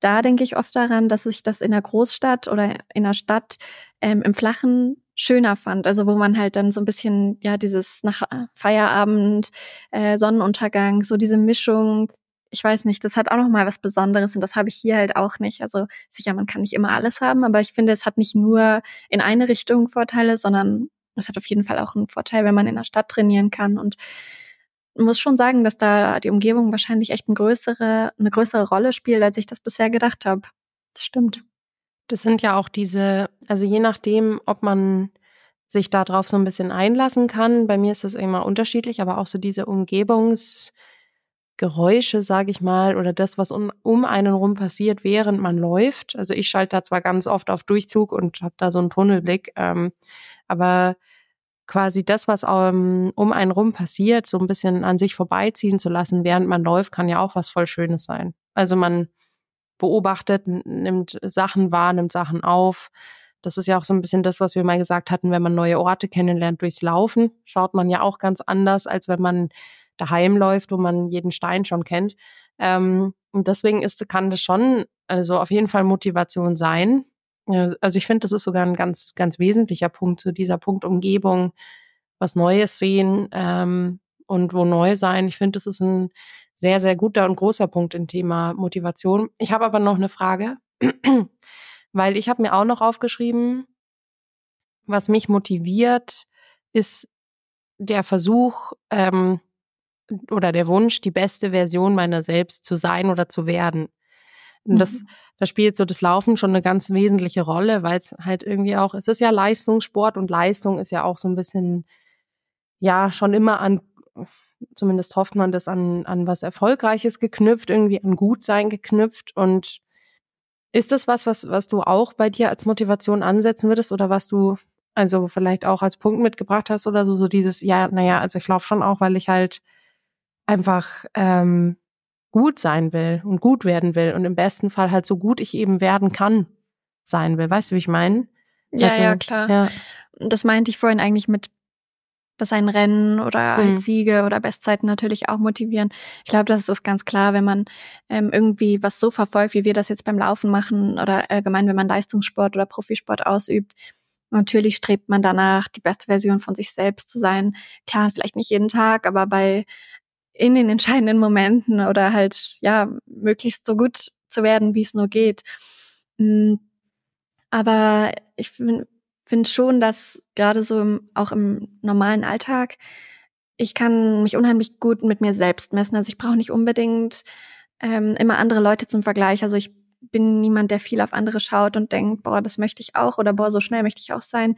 da denke ich oft daran, dass ich das in der Großstadt oder in der Stadt ähm, im Flachen schöner fand. Also wo man halt dann so ein bisschen, ja, dieses nach Feierabend, äh, Sonnenuntergang, so diese Mischung, ich weiß nicht, das hat auch noch mal was Besonderes und das habe ich hier halt auch nicht. Also sicher, man kann nicht immer alles haben, aber ich finde, es hat nicht nur in eine Richtung Vorteile, sondern das hat auf jeden Fall auch einen Vorteil, wenn man in der Stadt trainieren kann und muss schon sagen, dass da die Umgebung wahrscheinlich echt eine größere, eine größere Rolle spielt, als ich das bisher gedacht habe. Das stimmt. Das sind ja auch diese, also je nachdem, ob man sich darauf so ein bisschen einlassen kann. Bei mir ist das immer unterschiedlich, aber auch so diese Umgebungsgeräusche, sage ich mal, oder das, was um, um einen rum passiert, während man läuft. Also ich schalte da zwar ganz oft auf Durchzug und habe da so einen Tunnelblick, ähm, aber quasi das, was um, um einen rum passiert, so ein bisschen an sich vorbeiziehen zu lassen, während man läuft, kann ja auch was voll Schönes sein. Also man beobachtet, nimmt Sachen wahr, nimmt Sachen auf. Das ist ja auch so ein bisschen das, was wir mal gesagt hatten, wenn man neue Orte kennenlernt durchs Laufen, schaut man ja auch ganz anders, als wenn man daheim läuft, wo man jeden Stein schon kennt. Ähm, und deswegen ist, kann das schon, also auf jeden Fall Motivation sein, also ich finde, das ist sogar ein ganz, ganz wesentlicher Punkt zu dieser Punkt Umgebung, was Neues sehen ähm, und wo neu sein. Ich finde, das ist ein sehr, sehr guter und großer Punkt im Thema Motivation. Ich habe aber noch eine Frage, weil ich habe mir auch noch aufgeschrieben, was mich motiviert, ist der Versuch ähm, oder der Wunsch, die beste Version meiner selbst zu sein oder zu werden. Und das, mhm. da spielt so das Laufen schon eine ganz wesentliche Rolle, weil es halt irgendwie auch, es ist ja Leistungssport und Leistung ist ja auch so ein bisschen, ja, schon immer an, zumindest hofft man das an, an was Erfolgreiches geknüpft, irgendwie an Gutsein geknüpft. Und ist das was, was, was du auch bei dir als Motivation ansetzen würdest oder was du also vielleicht auch als Punkt mitgebracht hast oder so, so dieses, ja, naja, also ich laufe schon auch, weil ich halt einfach ähm, gut sein will und gut werden will und im besten Fall halt so gut ich eben werden kann sein will. Weißt du, wie ich meine? Ja, also, ja, klar. Ja. Das meinte ich vorhin eigentlich mit dass ein Rennen oder halt mhm. Siege oder Bestzeiten natürlich auch motivieren. Ich glaube, das ist ganz klar, wenn man ähm, irgendwie was so verfolgt, wie wir das jetzt beim Laufen machen oder allgemein, wenn man Leistungssport oder Profisport ausübt. Natürlich strebt man danach, die beste Version von sich selbst zu sein. Klar, vielleicht nicht jeden Tag, aber bei in den entscheidenden Momenten oder halt ja möglichst so gut zu werden, wie es nur geht. Hm, aber ich finde finde schon, dass gerade so im, auch im normalen Alltag, ich kann mich unheimlich gut mit mir selbst messen. Also ich brauche nicht unbedingt ähm, immer andere Leute zum Vergleich. Also ich bin niemand, der viel auf andere schaut und denkt, boah, das möchte ich auch oder boah, so schnell möchte ich auch sein.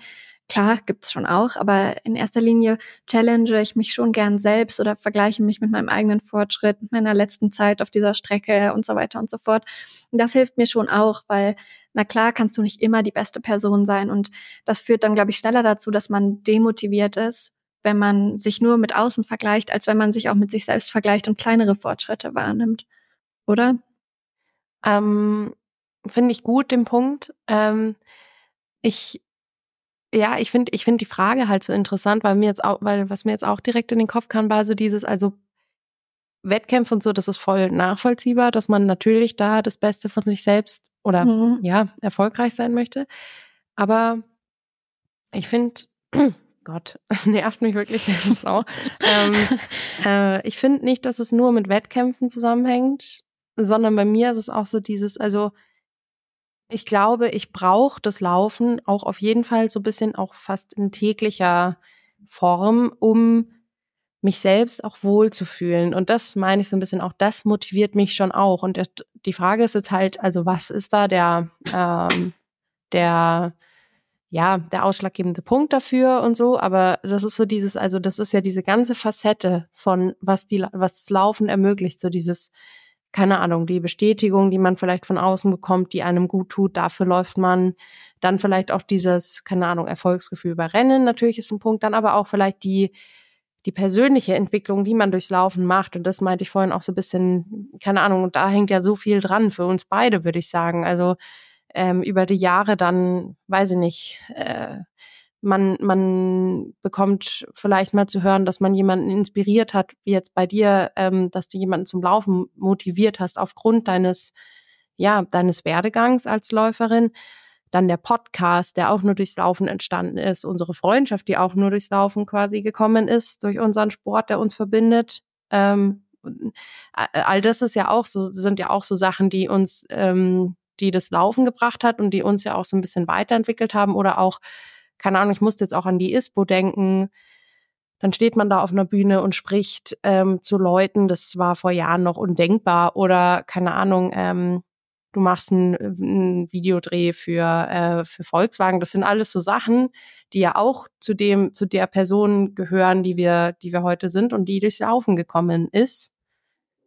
Klar, gibt's schon auch, aber in erster Linie challenge ich mich schon gern selbst oder vergleiche mich mit meinem eigenen Fortschritt, meiner letzten Zeit auf dieser Strecke und so weiter und so fort. Und das hilft mir schon auch, weil na klar kannst du nicht immer die beste Person sein. Und das führt dann, glaube ich, schneller dazu, dass man demotiviert ist, wenn man sich nur mit außen vergleicht, als wenn man sich auch mit sich selbst vergleicht und kleinere Fortschritte wahrnimmt. Oder? Ähm, Finde ich gut, den Punkt. Ähm, ich ja, ich finde, ich finde die Frage halt so interessant, weil mir jetzt auch, weil was mir jetzt auch direkt in den Kopf kam, war so dieses, also Wettkämpfe und so, das ist voll nachvollziehbar, dass man natürlich da das Beste von sich selbst oder mhm. ja, erfolgreich sein möchte. Aber ich finde, Gott, es nervt mich wirklich selbst auch. ähm, äh, ich finde nicht, dass es nur mit Wettkämpfen zusammenhängt, sondern bei mir ist es auch so dieses, also ich glaube, ich brauche das Laufen auch auf jeden Fall so ein bisschen auch fast in täglicher Form, um mich selbst auch wohlzufühlen. Und das meine ich so ein bisschen auch, das motiviert mich schon auch. Und die Frage ist jetzt halt, also was ist da der, ähm, der, ja, der ausschlaggebende Punkt dafür und so, aber das ist so dieses, also das ist ja diese ganze Facette von, was die, was das Laufen ermöglicht, so dieses, keine Ahnung, die Bestätigung, die man vielleicht von außen bekommt, die einem gut tut, dafür läuft man. Dann vielleicht auch dieses, keine Ahnung, Erfolgsgefühl bei Rennen natürlich ist ein Punkt, dann aber auch vielleicht die, die persönliche Entwicklung, die man durchs Laufen macht. Und das meinte ich vorhin auch so ein bisschen, keine Ahnung, und da hängt ja so viel dran für uns beide, würde ich sagen. Also ähm, über die Jahre dann, weiß ich nicht, äh, man, man bekommt vielleicht mal zu hören, dass man jemanden inspiriert hat, wie jetzt bei dir, ähm, dass du jemanden zum Laufen motiviert hast aufgrund deines, ja, deines Werdegangs als Läuferin. Dann der Podcast, der auch nur durchs Laufen entstanden ist. Unsere Freundschaft, die auch nur durchs Laufen quasi gekommen ist, durch unseren Sport, der uns verbindet. Ähm, all das ist ja auch so, sind ja auch so Sachen, die uns, ähm, die das Laufen gebracht hat und die uns ja auch so ein bisschen weiterentwickelt haben oder auch, keine Ahnung, ich musste jetzt auch an die ISPO denken. Dann steht man da auf einer Bühne und spricht ähm, zu Leuten, das war vor Jahren noch undenkbar oder keine Ahnung, ähm, du machst einen, Videodreh für, äh, für Volkswagen. Das sind alles so Sachen, die ja auch zu dem, zu der Person gehören, die wir, die wir heute sind und die durchs Laufen gekommen ist,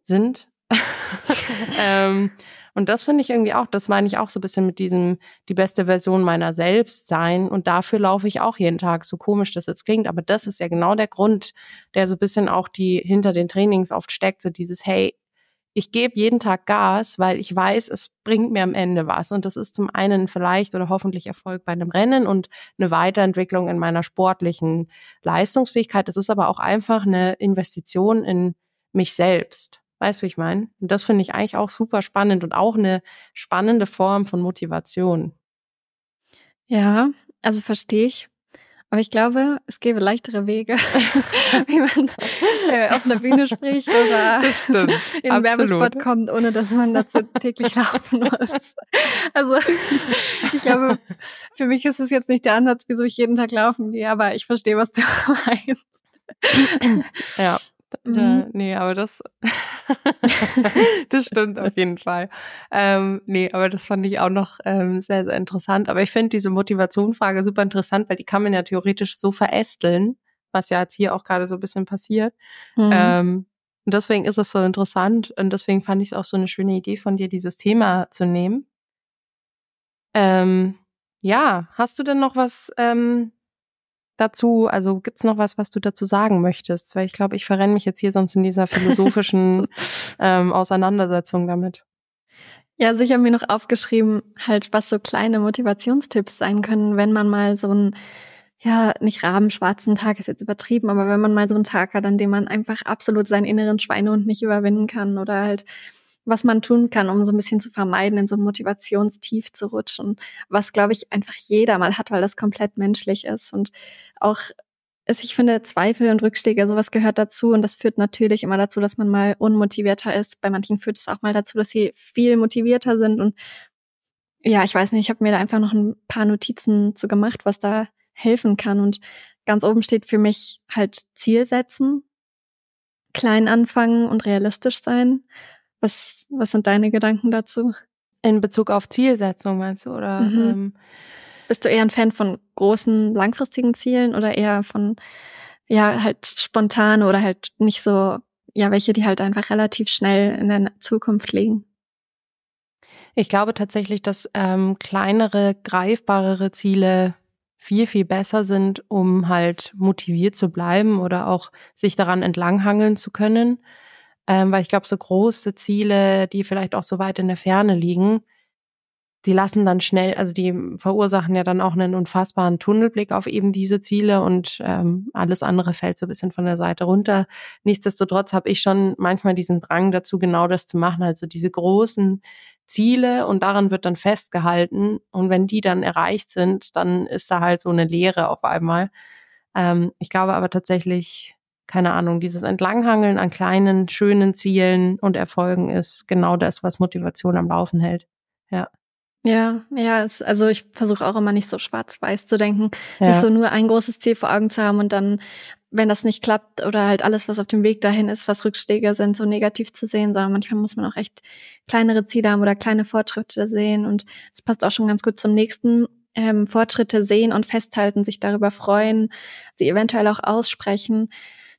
sind. ähm, und das finde ich irgendwie auch, das meine ich auch so ein bisschen mit diesem, die beste Version meiner selbst sein. Und dafür laufe ich auch jeden Tag, so komisch das jetzt klingt. Aber das ist ja genau der Grund, der so ein bisschen auch die hinter den Trainings oft steckt, so dieses, hey, ich gebe jeden Tag Gas, weil ich weiß, es bringt mir am Ende was. Und das ist zum einen vielleicht oder hoffentlich Erfolg bei einem Rennen und eine Weiterentwicklung in meiner sportlichen Leistungsfähigkeit. Das ist aber auch einfach eine Investition in mich selbst. Weißt du, wie ich meine? Und das finde ich eigentlich auch super spannend und auch eine spannende Form von Motivation. Ja, also verstehe ich. Aber ich glaube, es gäbe leichtere Wege, wie man äh, auf einer Bühne spricht oder in einen Werbespot kommt, ohne dass man dazu täglich laufen muss. Also ich glaube, für mich ist es jetzt nicht der Ansatz, wieso ich jeden Tag laufen gehe, aber ich verstehe, was du meinst. Ja, Mhm. nee, aber das, das stimmt auf jeden Fall. Ähm, nee, aber das fand ich auch noch ähm, sehr, sehr interessant. Aber ich finde diese Motivationfrage super interessant, weil die kann man ja theoretisch so verästeln, was ja jetzt hier auch gerade so ein bisschen passiert. Mhm. Ähm, und deswegen ist es so interessant und deswegen fand ich es auch so eine schöne Idee von dir, dieses Thema zu nehmen. Ähm, ja, hast du denn noch was, ähm, dazu? Also gibt's noch was, was du dazu sagen möchtest? Weil ich glaube, ich verrenne mich jetzt hier sonst in dieser philosophischen ähm, Auseinandersetzung damit. Ja, also ich habe mir noch aufgeschrieben, halt, was so kleine Motivationstipps sein können, wenn man mal so einen, ja, nicht rabenschwarzen Tag ist jetzt übertrieben, aber wenn man mal so einen Tag hat, an dem man einfach absolut seinen inneren Schweinehund nicht überwinden kann oder halt was man tun kann, um so ein bisschen zu vermeiden, in so ein Motivationstief zu rutschen, was, glaube ich, einfach jeder mal hat, weil das komplett menschlich ist und auch ist, ich finde, Zweifel und Rückschläge, sowas gehört dazu und das führt natürlich immer dazu, dass man mal unmotivierter ist. Bei manchen führt es auch mal dazu, dass sie viel motivierter sind und ja, ich weiß nicht, ich habe mir da einfach noch ein paar Notizen zu gemacht, was da helfen kann und ganz oben steht für mich halt Ziel setzen, klein anfangen und realistisch sein. Was, was sind deine Gedanken dazu? In Bezug auf Zielsetzung meinst du, oder? Mhm. Ähm, bist du eher ein Fan von großen, langfristigen Zielen oder eher von, ja, halt spontane oder halt nicht so, ja, welche, die halt einfach relativ schnell in der Zukunft liegen? Ich glaube tatsächlich, dass ähm, kleinere, greifbarere Ziele viel, viel besser sind, um halt motiviert zu bleiben oder auch sich daran entlanghangeln zu können. Ähm, weil ich glaube, so große Ziele, die vielleicht auch so weit in der Ferne liegen, die lassen dann schnell, also die verursachen ja dann auch einen unfassbaren Tunnelblick auf eben diese Ziele und ähm, alles andere fällt so ein bisschen von der Seite runter. Nichtsdestotrotz habe ich schon manchmal diesen Drang dazu, genau das zu machen, also diese großen Ziele und daran wird dann festgehalten und wenn die dann erreicht sind, dann ist da halt so eine Leere auf einmal. Ähm, ich glaube aber tatsächlich, keine Ahnung, dieses Entlanghangeln an kleinen, schönen Zielen und Erfolgen ist genau das, was Motivation am Laufen hält. Ja. Ja, ja, es, also ich versuche auch immer nicht so schwarz-weiß zu denken, ja. nicht so nur ein großes Ziel vor Augen zu haben und dann, wenn das nicht klappt oder halt alles, was auf dem Weg dahin ist, was Rückschläge sind, so negativ zu sehen, sondern manchmal muss man auch echt kleinere Ziele haben oder kleine Fortschritte sehen und es passt auch schon ganz gut zum nächsten ähm, Fortschritte sehen und festhalten, sich darüber freuen, sie eventuell auch aussprechen,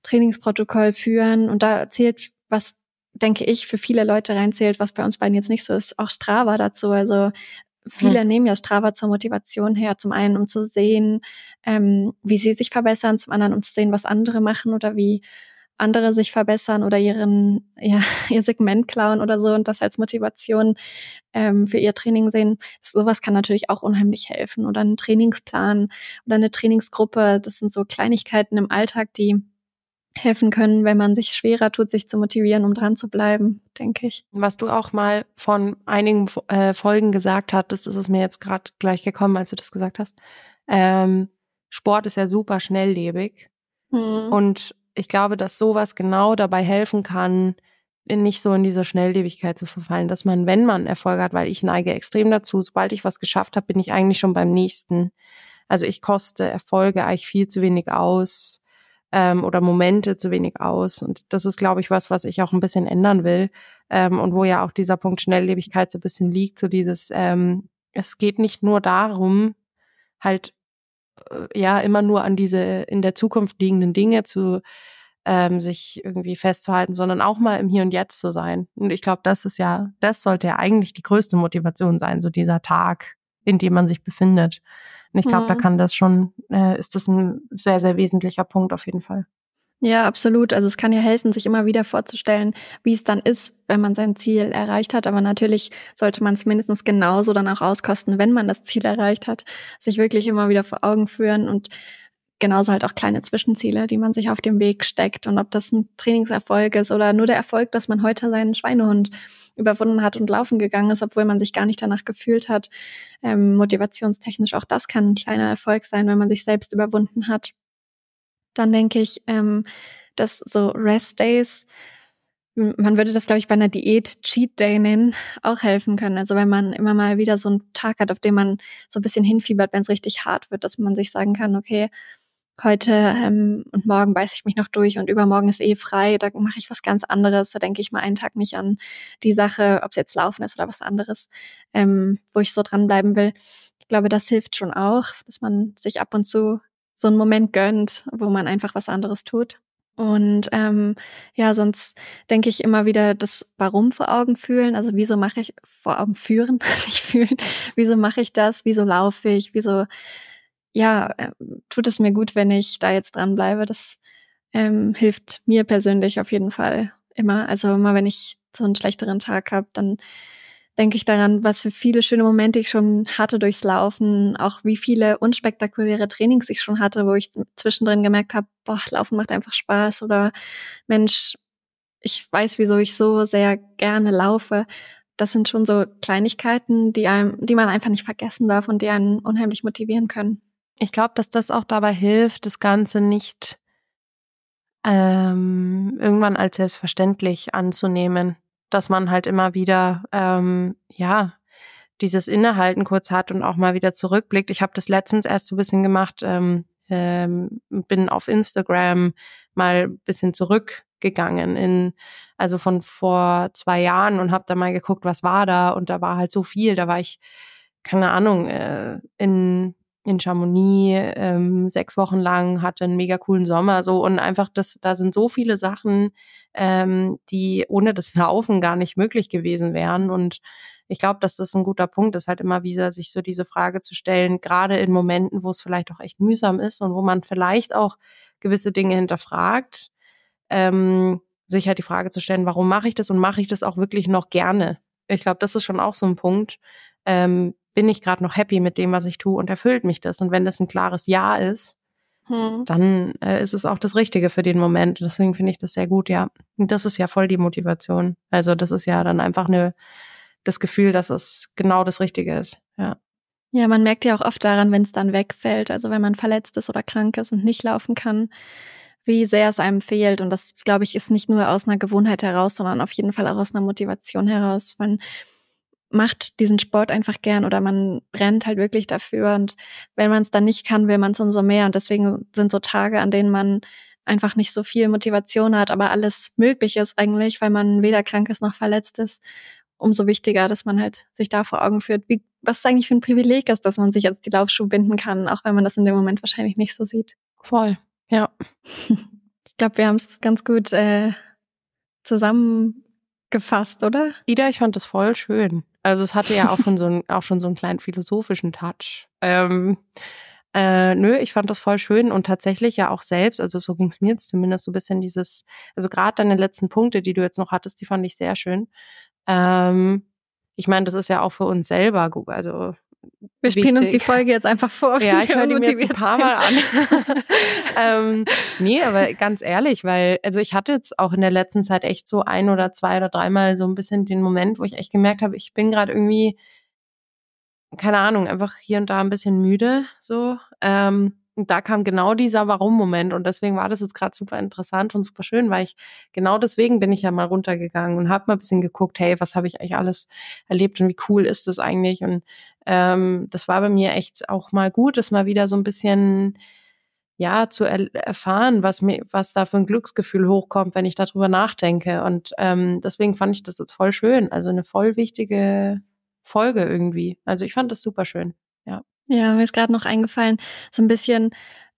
Trainingsprotokoll führen und da zählt was denke ich, für viele Leute reinzählt, was bei uns beiden jetzt nicht so ist, auch Strava dazu. Also viele hm. nehmen ja Strava zur Motivation her. Zum einen, um zu sehen, ähm, wie sie sich verbessern, zum anderen, um zu sehen, was andere machen oder wie andere sich verbessern oder ihren, ja, ihr Segment klauen oder so und das als Motivation ähm, für ihr Training sehen. Das, sowas kann natürlich auch unheimlich helfen. Oder ein Trainingsplan oder eine Trainingsgruppe. Das sind so Kleinigkeiten im Alltag, die helfen können, wenn man sich schwerer tut, sich zu motivieren, um dran zu bleiben, denke ich. Was du auch mal von einigen äh, Folgen gesagt hattest, ist es mir jetzt gerade gleich gekommen, als du das gesagt hast. Ähm, Sport ist ja super schnelllebig. Mhm. Und ich glaube, dass sowas genau dabei helfen kann, nicht so in diese Schnelllebigkeit zu verfallen, dass man, wenn man Erfolg hat, weil ich neige extrem dazu, sobald ich was geschafft habe, bin ich eigentlich schon beim nächsten. Also ich koste Erfolge eigentlich viel zu wenig aus ähm, oder Momente zu wenig aus. Und das ist, glaube ich, was, was ich auch ein bisschen ändern will. Ähm, und wo ja auch dieser Punkt Schnelllebigkeit so ein bisschen liegt, so dieses, ähm, es geht nicht nur darum, halt äh, ja immer nur an diese in der Zukunft liegenden Dinge zu ähm, sich irgendwie festzuhalten, sondern auch mal im Hier und Jetzt zu sein. Und ich glaube, das ist ja, das sollte ja eigentlich die größte Motivation sein, so dieser Tag, in dem man sich befindet. Und ich glaube, mhm. da kann das schon, äh, ist das ein sehr, sehr wesentlicher Punkt auf jeden Fall. Ja, absolut. Also es kann ja helfen, sich immer wieder vorzustellen, wie es dann ist, wenn man sein Ziel erreicht hat. Aber natürlich sollte man es mindestens genauso dann auch auskosten, wenn man das Ziel erreicht hat. Sich wirklich immer wieder vor Augen führen und genauso halt auch kleine Zwischenziele, die man sich auf dem Weg steckt. Und ob das ein Trainingserfolg ist oder nur der Erfolg, dass man heute seinen Schweinehund überwunden hat und laufen gegangen ist, obwohl man sich gar nicht danach gefühlt hat. Ähm, motivationstechnisch auch das kann ein kleiner Erfolg sein, wenn man sich selbst überwunden hat. Dann denke ich, ähm, dass so Rest Days, man würde das, glaube ich, bei einer Diät Cheat Day nennen, auch helfen können. Also wenn man immer mal wieder so einen Tag hat, auf dem man so ein bisschen hinfiebert, wenn es richtig hart wird, dass man sich sagen kann, okay, heute ähm, und morgen beiße ich mich noch durch und übermorgen ist eh frei, da mache ich was ganz anderes, da denke ich mal einen Tag nicht an die Sache, ob es jetzt Laufen ist oder was anderes, ähm, wo ich so dranbleiben will. Ich glaube, das hilft schon auch, dass man sich ab und zu so einen Moment gönnt, wo man einfach was anderes tut. Und ähm, ja, sonst denke ich immer wieder das Warum vor Augen fühlen. Also wieso mache ich vor Augen führen, nicht fühlen. Wieso mache ich das? Wieso laufe ich? Wieso ja, äh, tut es mir gut, wenn ich da jetzt dran bleibe. Das ähm, hilft mir persönlich auf jeden Fall immer. Also immer, wenn ich so einen schlechteren Tag habe, dann denke ich daran, was für viele schöne Momente ich schon hatte durchs Laufen, auch wie viele unspektakuläre Trainings ich schon hatte, wo ich zwischendrin gemerkt habe, boah, Laufen macht einfach Spaß oder Mensch, ich weiß, wieso ich so sehr gerne laufe. Das sind schon so Kleinigkeiten, die einem, die man einfach nicht vergessen darf und die einen unheimlich motivieren können. Ich glaube, dass das auch dabei hilft, das Ganze nicht ähm, irgendwann als selbstverständlich anzunehmen dass man halt immer wieder, ähm, ja, dieses Innehalten kurz hat und auch mal wieder zurückblickt. Ich habe das letztens erst so ein bisschen gemacht, ähm, ähm, bin auf Instagram mal ein bisschen zurückgegangen in, also von vor zwei Jahren und habe da mal geguckt, was war da und da war halt so viel. Da war ich, keine Ahnung, äh, in in Chamonix ähm, sechs Wochen lang, hatte einen mega coolen Sommer so und einfach das, da sind so viele Sachen, ähm, die ohne das Laufen gar nicht möglich gewesen wären und ich glaube, dass das ein guter Punkt ist, halt immer wieder sich so diese Frage zu stellen, gerade in Momenten, wo es vielleicht auch echt mühsam ist und wo man vielleicht auch gewisse Dinge hinterfragt, ähm, sich halt die Frage zu stellen, warum mache ich das und mache ich das auch wirklich noch gerne? Ich glaube, das ist schon auch so ein Punkt. Ähm, bin ich gerade noch happy mit dem, was ich tue und erfüllt mich das? Und wenn das ein klares Ja ist, hm. dann äh, ist es auch das Richtige für den Moment. Deswegen finde ich das sehr gut, ja. Und das ist ja voll die Motivation. Also das ist ja dann einfach eine, das Gefühl, dass es genau das Richtige ist, ja. Ja, man merkt ja auch oft daran, wenn es dann wegfällt, also wenn man verletzt ist oder krank ist und nicht laufen kann, wie sehr es einem fehlt. Und das, glaube ich, ist nicht nur aus einer Gewohnheit heraus, sondern auf jeden Fall auch aus einer Motivation heraus. Wenn macht diesen Sport einfach gern oder man rennt halt wirklich dafür. Und wenn man es dann nicht kann, will man es umso mehr. Und deswegen sind so Tage, an denen man einfach nicht so viel Motivation hat, aber alles möglich ist eigentlich, weil man weder krank ist noch verletzt ist, umso wichtiger, dass man halt sich da vor Augen führt, wie, was es eigentlich für ein Privileg ist, dass man sich jetzt die Laufschuhe binden kann, auch wenn man das in dem Moment wahrscheinlich nicht so sieht. Voll, ja. ich glaube, wir haben es ganz gut äh, zusammengefasst, oder? Ida, ich fand das voll schön. Also es hatte ja auch schon so, ein, auch schon so einen kleinen philosophischen Touch. Ähm, äh, nö, ich fand das voll schön und tatsächlich ja auch selbst, also so ging es mir jetzt zumindest so ein bisschen dieses, also gerade deine letzten Punkte, die du jetzt noch hattest, die fand ich sehr schön. Ähm, ich meine, das ist ja auch für uns selber gut, also wir spielen uns die Folge jetzt einfach vor. Ja, ich höre die mir jetzt ein paar Mal an. ähm, nee, aber ganz ehrlich, weil, also ich hatte jetzt auch in der letzten Zeit echt so ein oder zwei oder dreimal so ein bisschen den Moment, wo ich echt gemerkt habe, ich bin gerade irgendwie, keine Ahnung, einfach hier und da ein bisschen müde, so. Ähm, und da kam genau dieser Warum-Moment und deswegen war das jetzt gerade super interessant und super schön, weil ich genau deswegen bin ich ja mal runtergegangen und habe mal ein bisschen geguckt, hey, was habe ich eigentlich alles erlebt und wie cool ist das eigentlich? Und ähm, das war bei mir echt auch mal gut, das mal wieder so ein bisschen ja zu er erfahren, was mir, was da für ein Glücksgefühl hochkommt, wenn ich darüber nachdenke. Und ähm, deswegen fand ich das jetzt voll schön. Also eine voll wichtige Folge irgendwie. Also ich fand das super schön. Ja. Ja, mir ist gerade noch eingefallen, so ein bisschen,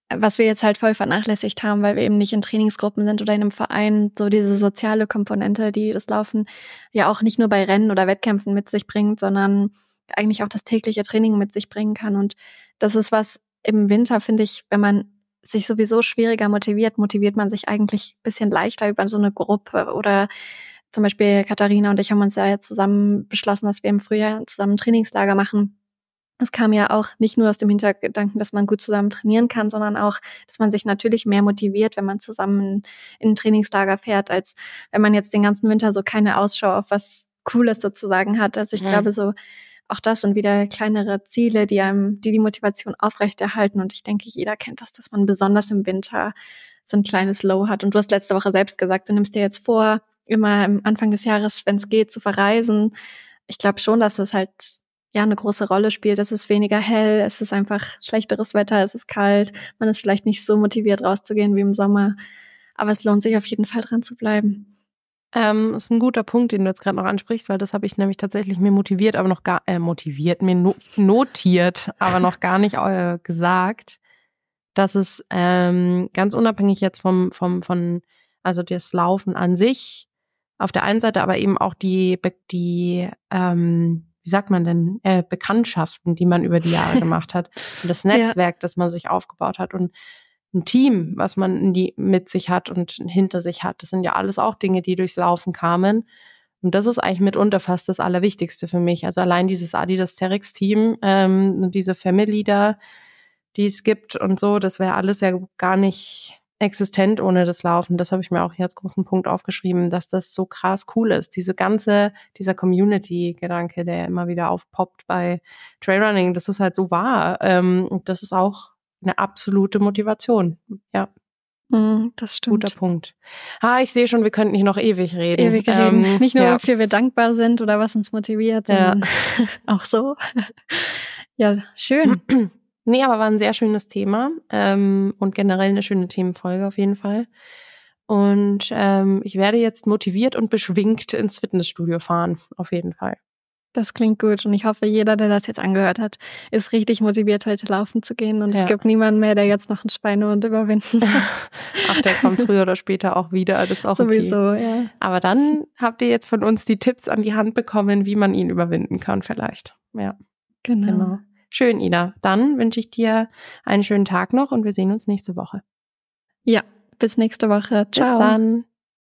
was wir jetzt halt voll vernachlässigt haben, weil wir eben nicht in Trainingsgruppen sind oder in einem Verein, so diese soziale Komponente, die das Laufen ja auch nicht nur bei Rennen oder Wettkämpfen mit sich bringt, sondern eigentlich auch das tägliche Training mit sich bringen kann. Und das ist was im Winter, finde ich, wenn man sich sowieso schwieriger motiviert, motiviert man sich eigentlich bisschen leichter über so eine Gruppe oder zum Beispiel Katharina und ich haben uns ja jetzt zusammen beschlossen, dass wir im Frühjahr zusammen ein Trainingslager machen es kam ja auch nicht nur aus dem Hintergedanken, dass man gut zusammen trainieren kann, sondern auch, dass man sich natürlich mehr motiviert, wenn man zusammen in ein Trainingslager fährt, als wenn man jetzt den ganzen Winter so keine Ausschau auf was Cooles sozusagen hat. Also ich mhm. glaube so, auch das sind wieder kleinere Ziele, die einem, die die Motivation aufrechterhalten. Und ich denke, jeder kennt das, dass man besonders im Winter so ein kleines Low hat. Und du hast letzte Woche selbst gesagt, du nimmst dir jetzt vor, immer am Anfang des Jahres, wenn es geht, zu verreisen. Ich glaube schon, dass das halt ja eine große Rolle spielt. Es ist weniger hell, es ist einfach schlechteres Wetter, es ist kalt, man ist vielleicht nicht so motiviert rauszugehen wie im Sommer. Aber es lohnt sich auf jeden Fall dran zu bleiben. Ähm, ist ein guter Punkt, den du jetzt gerade noch ansprichst, weil das habe ich nämlich tatsächlich mir motiviert, aber noch gar äh, motiviert, mir no notiert, aber noch gar nicht äh, gesagt, dass es ähm, ganz unabhängig jetzt vom vom von also das Laufen an sich auf der einen Seite, aber eben auch die die ähm, wie sagt man denn, äh, Bekanntschaften, die man über die Jahre gemacht hat und das Netzwerk, ja. das man sich aufgebaut hat und ein Team, was man die, mit sich hat und hinter sich hat. Das sind ja alles auch Dinge, die durchs Laufen kamen. Und das ist eigentlich mitunter fast das Allerwichtigste für mich. Also allein dieses Adidas Terex Team, ähm, diese Family da, die es gibt und so, das wäre alles ja gar nicht existent ohne das Laufen. Das habe ich mir auch hier als großen Punkt aufgeschrieben, dass das so krass cool ist. Diese ganze, dieser Community-Gedanke, der immer wieder aufpoppt bei Trailrunning, das ist halt so wahr. Ähm, das ist auch eine absolute Motivation. Ja. Mm, das stimmt. Guter Punkt. Ah, ich sehe schon, wir könnten hier noch ewig reden. Ewig reden. Ähm, Nicht nur, ja. wofür wir dankbar sind oder was uns motiviert, sondern ja. auch so. ja, schön. Nee, aber war ein sehr schönes Thema ähm, und generell eine schöne Themenfolge auf jeden Fall. Und ähm, ich werde jetzt motiviert und beschwingt ins Fitnessstudio fahren, auf jeden Fall. Das klingt gut und ich hoffe, jeder, der das jetzt angehört hat, ist richtig motiviert, heute laufen zu gehen und ja. es gibt niemanden mehr, der jetzt noch einen Schweinehund überwinden muss. Ach, der kommt früher oder später auch wieder, das ist auch Sowieso, okay. ja. Aber dann habt ihr jetzt von uns die Tipps an die Hand bekommen, wie man ihn überwinden kann vielleicht. Ja, genau. genau. Schön, Ida. Dann wünsche ich dir einen schönen Tag noch und wir sehen uns nächste Woche. Ja, bis nächste Woche. Ciao. Bis dann.